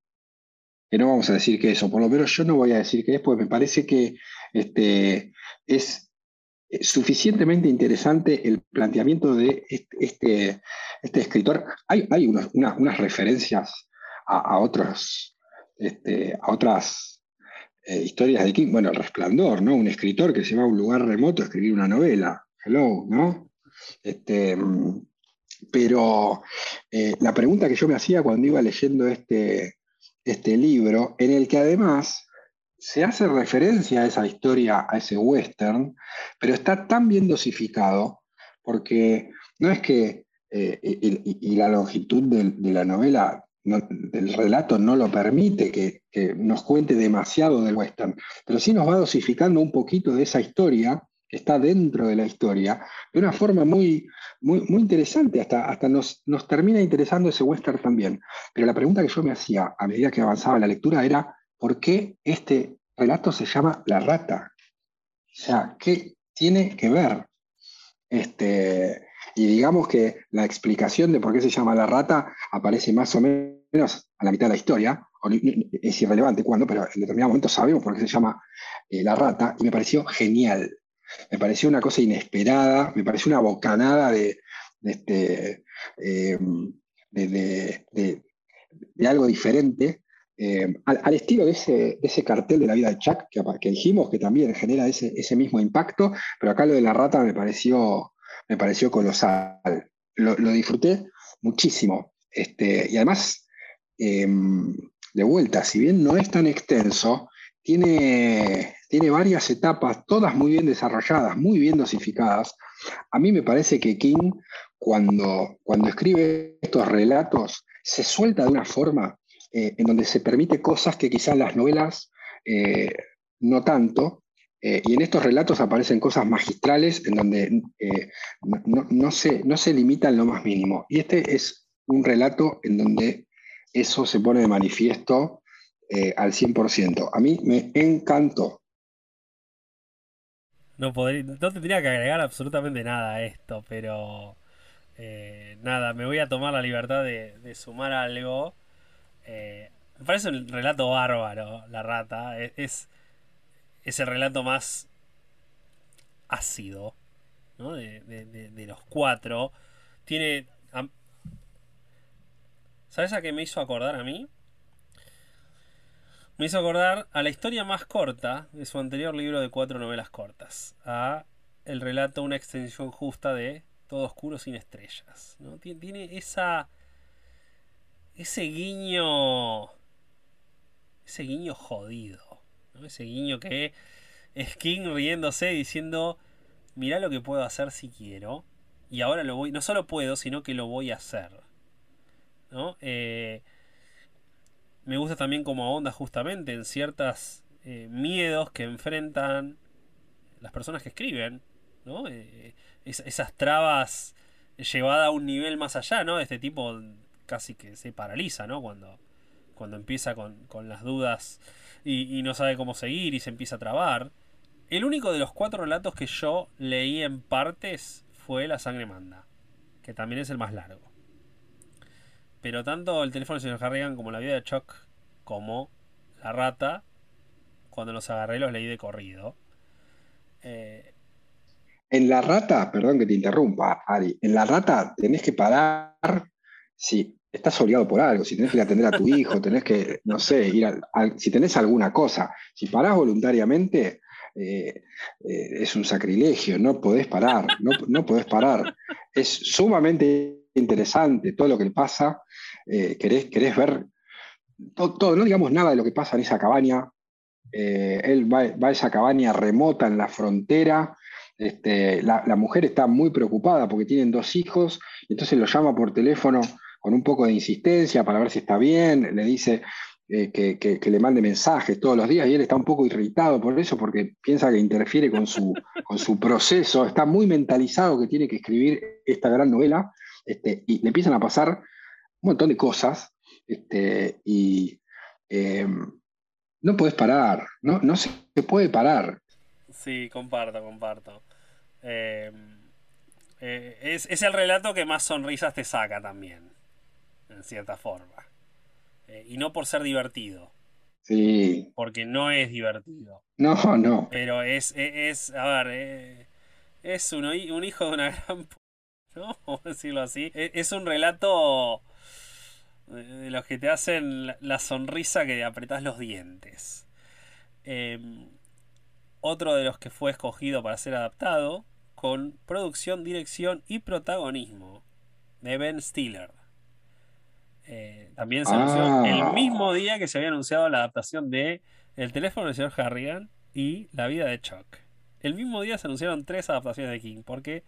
no vamos a decir que eso, por lo menos yo no voy a decir que es, porque me parece que este, es suficientemente interesante el planteamiento de este, este, este escritor. Hay, hay unas referencias a, otros este, a otras eh, historias de King. Bueno, El Resplandor, ¿no? Un escritor que se va a un lugar remoto a escribir una novela. Hello, ¿no? Este, pero eh, la pregunta que yo me hacía cuando iba leyendo este, este libro, en el que además se hace referencia a esa historia, a ese western, pero está tan bien dosificado, porque no es que, eh, y, la longitud de, la novela el relato no lo permite que, nos cuente demasiado del western, pero sí nos va dosificando un poquito de esa historia que está dentro de la historia, de una forma muy, muy, muy interesante, hasta, hasta nos, nos termina interesando ese western también. Pero la pregunta que yo me hacía a medida que avanzaba la lectura era, ¿por qué este relato se llama La Rata? O sea, ¿qué tiene que ver? Este, y digamos que la explicación de por qué se llama La Rata aparece más o menos menos a la mitad de la historia, es irrelevante cuándo, pero en determinado momento sabemos por qué se llama eh, La Rata, y me pareció genial. Me pareció una cosa inesperada, me pareció una bocanada de, este, em, de, algo diferente, em, al, estilo de ese, ese, cartel de la vida de Chuck que, que dijimos, que también genera ese, ese, mismo impacto, pero acá lo de la rata me pareció, me pareció colosal. Lo, lo disfruté muchísimo. Este, y además Em, de vuelta, si bien no es tan extenso, tiene, tiene varias etapas, todas muy bien desarrolladas, muy bien dosificadas. A mí me parece que King, cuando, cuando escribe estos relatos, se suelta de una forma eh, en donde se permite cosas que quizás las novelas eh, no tanto, eh, y en estos relatos aparecen cosas magistrales en donde no, se, no se limita en lo más mínimo. Y este es un relato en donde eso se pone de manifiesto eh, al 100%. A mí me encantó. No, podría, no tendría que agregar absolutamente nada a esto, pero eh, nada, me voy a tomar la libertad de, sumar algo. Eh, me parece un relato bárbaro, La Rata. E, es, es, el relato más ácido ¿no? de, de los cuatro. Tiene ¿Sabes a qué me hizo acordar a mí? Me hizo acordar a la historia más corta de su anterior libro de cuatro novelas cortas. A el relato Una extensión justa de todo oscuro sin estrellas. ¿no? Tiene esa. ese guiño. ese guiño jodido. Ese guiño que es King riéndose diciendo. Mirá lo que puedo hacer si quiero. Y ahora lo voy. No solo puedo, sino que lo voy a hacer. ¿No? Eh, me gusta también como onda justamente en ciertos eh, miedos que enfrentan las personas que escriben, ¿no? Eh, esas trabas llevadas a un nivel más allá, ¿no? Este tipo casi que se paraliza, ¿no? Cuando, cuando empieza con, las dudas y, no sabe cómo seguir y se empieza a trabar. El único de los cuatro relatos que yo leí en partes fue La sangre manda, que también es el más largo. Pero tanto el teléfono del señor Harrigan como la vida de Chuck como la rata, cuando los agarré los leí de corrido. Eh, en la rata, perdón que te interrumpa, Ari, en la rata tenés que parar si estás obligado por algo, si tenés que ir a atender a tu hijo, tenés que, no sé, ir si tenés alguna cosa. Si parás voluntariamente, eh, eh, es un sacrilegio, no podés parar, no, no podés parar. Es sumamente interesante todo lo que pasa, querés, querés ver todo, no digamos nada de lo que pasa en esa cabaña, eh, él va, a esa cabaña remota en la frontera. Este, la, mujer está muy preocupada porque tienen dos hijos, entonces lo llama por teléfono con un poco de insistencia para ver si está bien, le dice eh, que, le mande mensajes todos los días y él está un poco irritado por eso porque piensa que interfiere con su, con su proceso, está muy mentalizado que tiene que escribir esta gran novela este, y le empiezan a pasar un montón de cosas este, y em, no puedes parar, no, no se puede parar. Sí, comparto, comparto. Eh, eh, es, el relato que más sonrisas te saca también, en cierta forma. Eh, y no por ser divertido. Sí. Porque no es divertido. No, no. Pero es, es, a ver, es un, un, hijo de una gran... ¿No? Vamos a decirlo así. E, es un relato de los que te hacen la sonrisa que apretás los dientes. Em, otro de los que fue escogido para ser adaptado, con producción, dirección y protagonismo, de Ben Stiller. Eh, también se anunció el ah. mismo día que se había anunciado la adaptación de El teléfono del señor Harrigan y La vida de Chuck. El mismo día se anunciaron tres adaptaciones de King, porque,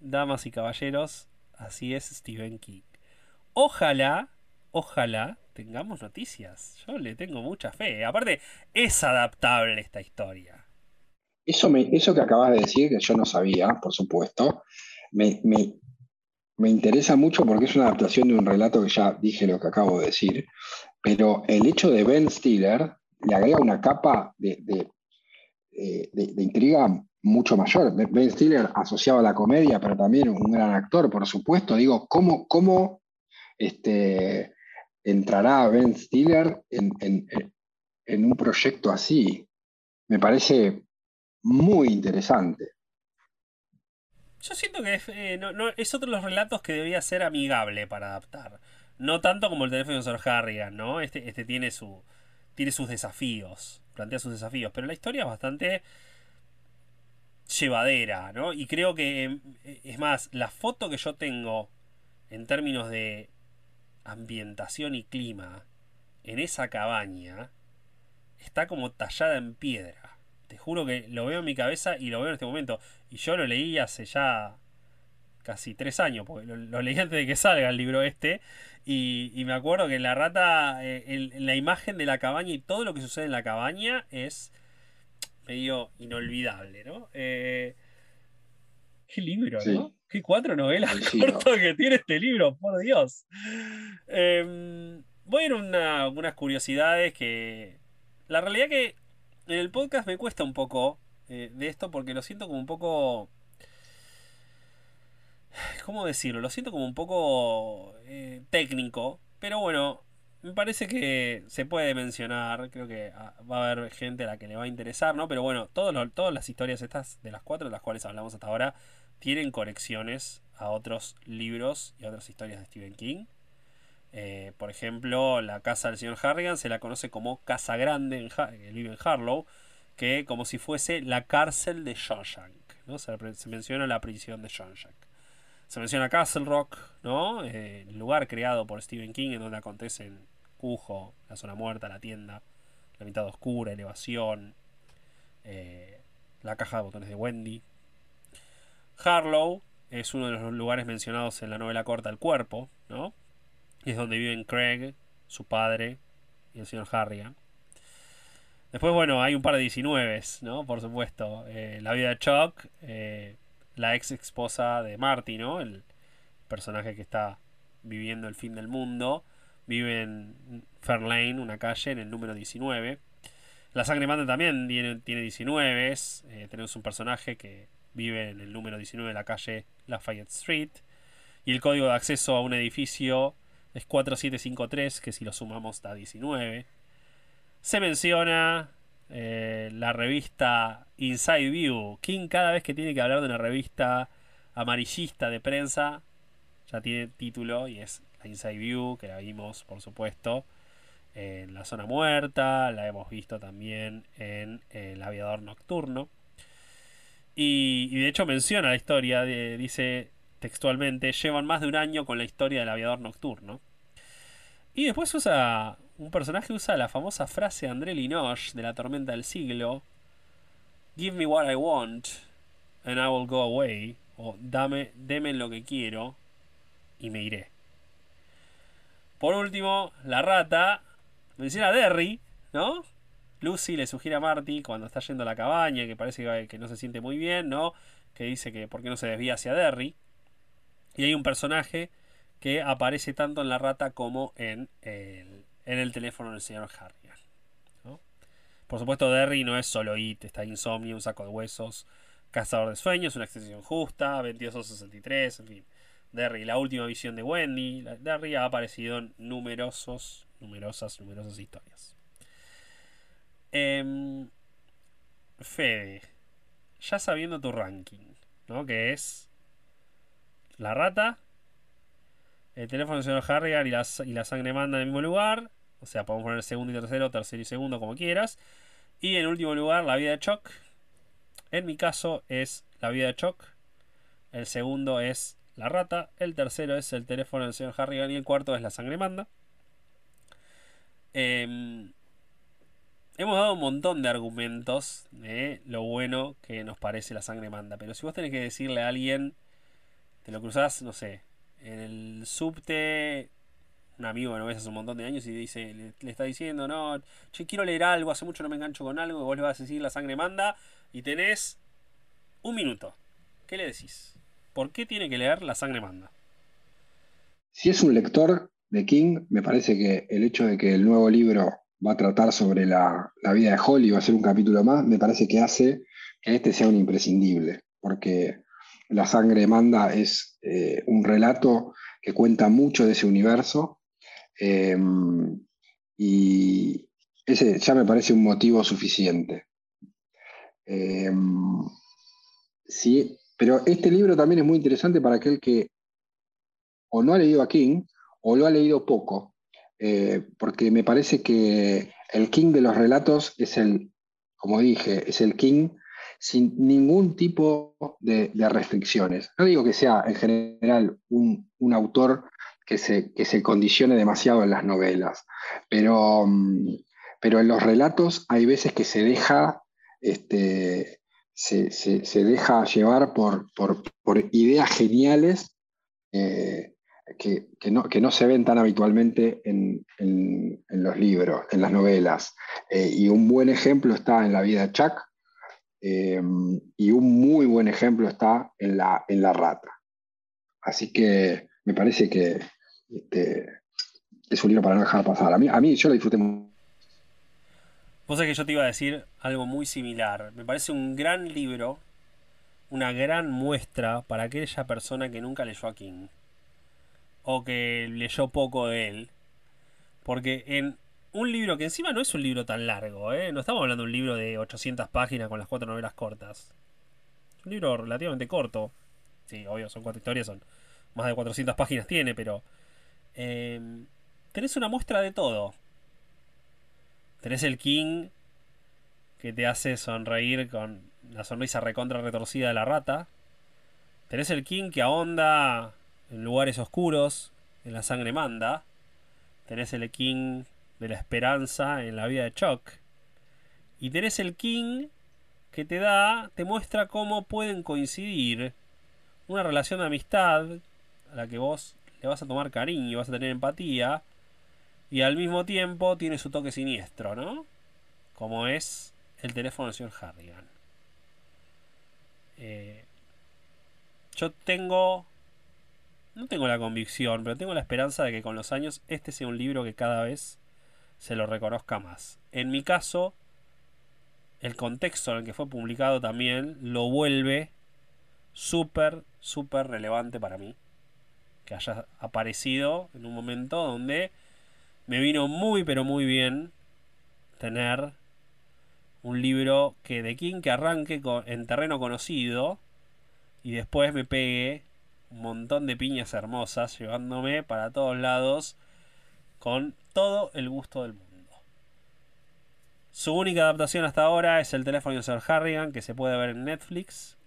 damas y caballeros, así es Stephen King. Ojalá ojalá tengamos noticias. Yo le tengo mucha fe. Aparte, es adaptable esta historia. Eso, me, eso que acabas de decir, que yo no sabía, por supuesto, me, interesa mucho porque es una adaptación de un relato que ya dije lo que acabo de decir, pero el hecho de Ben Stiller le agrega una capa de, de, intriga mucho mayor. Ben Stiller asociado a la comedia, pero también un gran actor, por supuesto. Digo, ¿cómo, cómo este, entrará Ben Stiller en, un proyecto así. Me parece muy interesante. Yo siento que es, eh, otro de los relatos que debería ser amigable para adaptar. No tanto como el teléfono de Sir Harrigan, ¿no? Este, este tiene sus desafíos, plantea sus desafíos, pero la historia es bastante llevadera, ¿no? Y creo que, es más, la foto que yo tengo en términos de ambientación y clima en esa cabaña está como tallada en piedra. Te juro que lo veo en mi cabeza y lo veo en este momento. Y yo lo leí hace ya casi tres años, porque lo, leí antes de que salga el libro este. Y, me acuerdo que la rata, eh, la imagen de la cabaña y todo lo que sucede en la cabaña es medio inolvidable, ¿no? Eh, qué libro, ¿no? Qué cuatro novelas cortas que tiene este libro, por Dios. Em, voy a ir a unas curiosidades que. La realidad que en el podcast me cuesta un poco eh, de esto porque lo siento como un poco. ¿Cómo decirlo? Lo siento como un poco eh, técnico. Pero bueno, me parece que se puede mencionar. Creo que ah, va a haber gente a la que le va a interesar, ¿no? Pero bueno, todas las historias estas, de las cuatro de las cuales hablamos hasta ahora, tienen conexiones a otros libros y a otras historias de Stephen King. Eh, por ejemplo, la casa del señor Harrigan se la conoce como Casa Grande, en que vive en Harlow, que como si fuese la cárcel de Shawshank. ¿no? Se, menciona la prisión de Shawshank. Se menciona Castle Rock, ¿no? Eh, el lugar creado por Stephen King en donde acontecen La zona muerta, la tienda, la mitad oscura, elevación, eh, la caja de botones de Wendy. Harlow es uno de los lugares mencionados en la novela corta El Cuerpo, ¿no? es donde viven Craig, su padre y el señor Harrigan. Después, bueno, hay un par de 19, ¿no? Por supuesto. Eh, la vida de Chuck, eh, la ex esposa de Marty, ¿no? El personaje que está viviendo el fin del mundo. Vive en Fairlane, una calle, en el número 19. La sangre manda también tiene, tiene 19. Eh, tenemos un personaje que vive en el número 19 de la calle Lafayette Street. Y el código de acceso a un edificio es 4753, que si lo sumamos da 19. Se menciona eh, la revista Inside View. King cada vez que tiene que hablar de una revista amarillista de prensa, ya tiene título y es Inside View, que la vimos por supuesto en La Zona Muerta, la hemos visto también en El Aviador Nocturno. Y, de hecho menciona la historia, dice textualmente, llevan más de un año con la historia del aviador nocturno. Y después usa, un personaje usa la famosa frase de André Linoche de la tormenta del siglo, Give me what I want and I will go away, o dame, deme lo que quiero y me iré. Por último, la rata menciona a Derry, ¿no? Lucy le sugiere a Marty cuando está yendo a la cabaña, que parece que no se siente muy bien, ¿no? Que dice que por qué no se desvía hacia Derry. Y hay un personaje que aparece tanto en la rata como en el, en el teléfono del señor Harrigan. Por supuesto, Derry no es solo It, está Insomnio, un saco de huesos, Cazador de sueños, una extensión justa, 2263, en fin. Derry, la última visión de Wendy. Derry ha aparecido en numerosos, numerosas, numerosas historias. Em, Fede, ya sabiendo tu ranking, ¿no? Que es la rata, el teléfono del señor Harrigan y la, y la sangre manda en el mismo lugar. O sea, podemos poner segundo y tercero, tercero y segundo, como quieras. Y en último lugar, la vida de Choc. En mi caso es la vida de Choc. El segundo es la rata. El tercero es el teléfono del señor Harrigan. Y el cuarto es la sangre manda. Em, hemos dado un montón de argumentos de lo bueno que nos parece la sangre manda. Pero si vos tenés que decirle a alguien, te lo cruzás, no sé, en el subte, un amigo que no ves hace un montón de años y dice, le, está diciendo, no, che, quiero leer algo, hace mucho no me engancho con algo, vos le vas a decir la sangre manda, y tenés un minuto. ¿Qué le decís? ¿Por qué tiene que leer La sangre manda? Si es un lector de King, me parece que el hecho de que el nuevo libro va a tratar sobre la, vida de Holly, va a ser un capítulo más, me parece que hace que este sea un imprescindible, porque La sangre manda es eh, un relato que cuenta mucho de ese universo em, y ese ya me parece un motivo suficiente. Sí, pero este libro también es muy interesante para aquel que o no ha leído a King o lo ha leído poco, eh, porque me parece que el King de los relatos es el, como dije, es el King sin ningún tipo de, restricciones. No digo que sea en general un, autor que se, que se, condicione demasiado en las novelas, pero, mm, pero en los relatos hay veces que se deja este, se, deja llevar por, ideas geniales eh, que, no, se ven tan habitualmente en, los libros, en las novelas. Eh, y un buen ejemplo está en la vida de Chuck, eh, y un muy buen ejemplo está en la, en la rata. Así que me parece que este, es un libro para no dejar pasar. A mí, a mí yo lo disfruté mucho Vos sabés que yo te iba a decir algo muy similar. Me parece un gran libro, una gran muestra para aquella persona que nunca leyó a King. O que leyó poco de él. Porque en un libro que encima no es un libro tan largo, ¿eh? No estamos hablando de un libro de 800 páginas con las cuatro novelas cortas. Un libro relativamente corto. Sí, obvio, son cuatro historias, son más de 400 páginas tiene, pero... Eh, tenés una muestra de todo. Tenés el King que te hace sonreír con la sonrisa recontra retorcida de la rata. tenés el King que ahonda en lugares oscuros, en la sangre manda. Tenés el King de la esperanza en la vida de Chuck. Y tenés el King que te da, te muestra cómo pueden coincidir una relación de amistad a la que vos le vas a tomar cariño, vas a tener empatía, y al mismo tiempo tiene su toque siniestro, ¿no? Como es el teléfono del señor Harrigan. Eh, yo tengo, no tengo la convicción, pero tengo la esperanza de que con los años este sea un libro que cada vez se lo reconozca más. En mi caso, el contexto en el que fue publicado también lo vuelve súper, súper relevante para mí. Que haya aparecido en un momento donde me vino muy, pero muy bien tener un libro que de King que arranque en terreno conocido y después me pegue un montón de piñas hermosas llevándome para todos lados con todo el gusto del mundo. Su única adaptación hasta ahora es el teléfono de Sir Harrigan que se puede ver en Netflix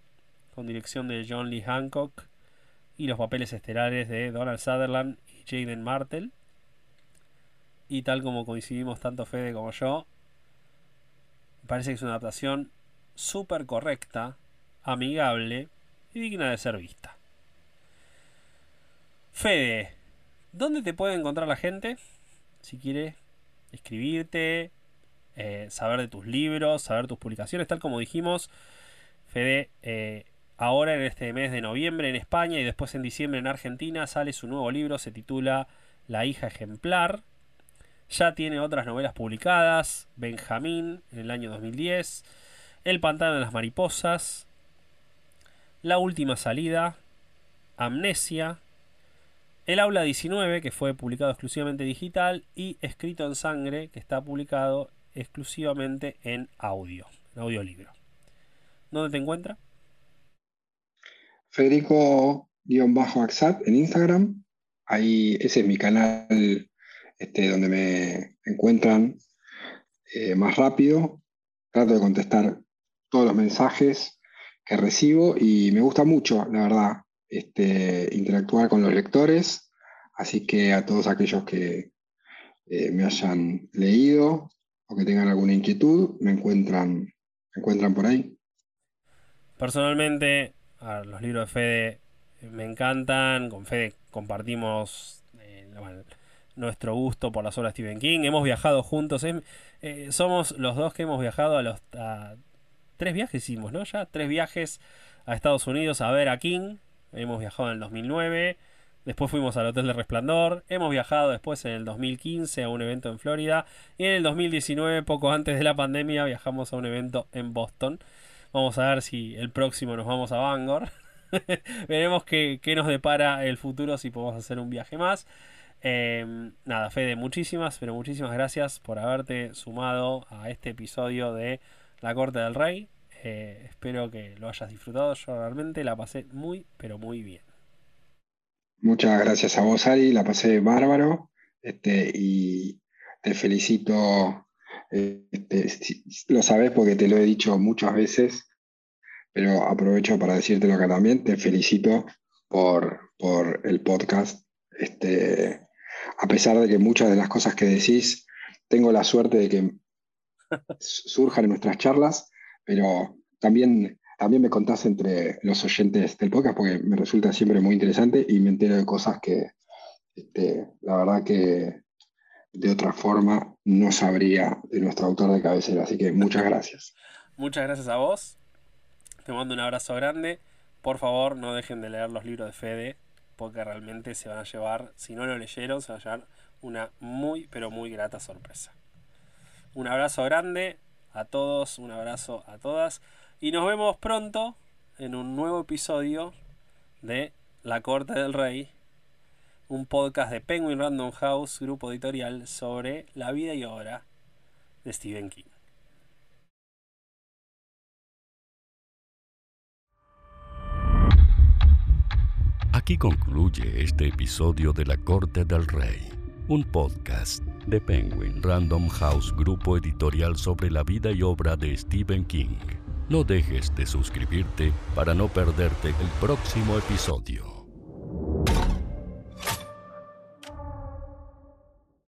con dirección de John Lee Hancock y los papeles estelares de Donald Sutherland y Jaden Martell. Y tal como coincidimos tanto Fede como yo, parece que es una adaptación súper correcta, amigable y digna de ser vista. Fede, ¿dónde te puede encontrar la gente? Si quiere escribirte, eh, saber de tus libros, saber tus publicaciones, tal como dijimos, Fede, eh, ahora en este mes de noviembre en España y después en diciembre en Argentina sale su nuevo libro, se titula La hija ejemplar. Ya tiene otras novelas publicadas, Benjamín en el año 2010, El pantano de las mariposas, La última salida, Amnesia, El aula 19 que fue publicado exclusivamente digital y Escrito en sangre que está publicado exclusivamente en audio, en audiolibro. ¿Dónde te encuentra? Federico-Axat en Instagram. Ahí ese es mi canal este, donde me encuentran eh, más rápido. Trato de contestar todos los mensajes que recibo y me gusta mucho, la verdad, este, interactuar con los lectores. Así que a todos aquellos que eh, me hayan leído o que tengan alguna inquietud, me encuentran, encuentran por ahí. Personalmente, los libros de Fede me encantan. Con Fede compartimos eh, nuestro gusto por las obras de Stephen King. Hemos viajado juntos. Eh, somos los dos que hemos viajado a los... tres viajes hicimos, ¿no? Ya tres viajes a Estados Unidos a ver a King. Hemos viajado en el 2009. Después fuimos al Hotel de Resplandor. Hemos viajado después en el 2015 a un evento en Florida. Y en el 2019, poco antes de la pandemia, viajamos a un evento en Boston. Vamos a ver si el próximo nos vamos a Bangor. Veremos qué, qué, nos depara el futuro si podemos hacer un viaje más. Em, nada, Fede, muchísimas, pero muchísimas gracias por haberte sumado a este episodio de La Corte del Rey. Eh, espero que lo hayas disfrutado. Yo realmente la pasé muy, pero muy bien. Muchas gracias a vos, Ari. La pasé bárbaro. Este, y te felicito. Este, lo sabes porque te lo he dicho muchas veces, pero aprovecho para decírtelo acá también. Te felicito por, por el podcast. Este, a pesar de que muchas de las cosas que decís, tengo la suerte de que surjan en nuestras charlas, pero también, también me contás entre los oyentes del podcast porque me resulta siempre muy interesante y me entero de cosas que este, la verdad que de otra forma no sabría de nuestro autor de cabecera. Así que muchas gracias. Muchas gracias a vos. Te mando un abrazo grande. Por favor, no dejen de leer los libros de Fede porque realmente se van a llevar, si no lo leyeron, se van a llevar una muy, pero muy grata sorpresa. Un abrazo grande a todos, un abrazo a todas y nos vemos pronto en un nuevo episodio de La Corte del Rey, un podcast de Penguin Random House, grupo editorial sobre la vida y obra de Stephen King. Aquí concluye este episodio de La Corte del Rey, un podcast de Penguin Random House Grupo Editorial sobre la vida y obra de Stephen King. No dejes de suscribirte para no perderte el próximo episodio.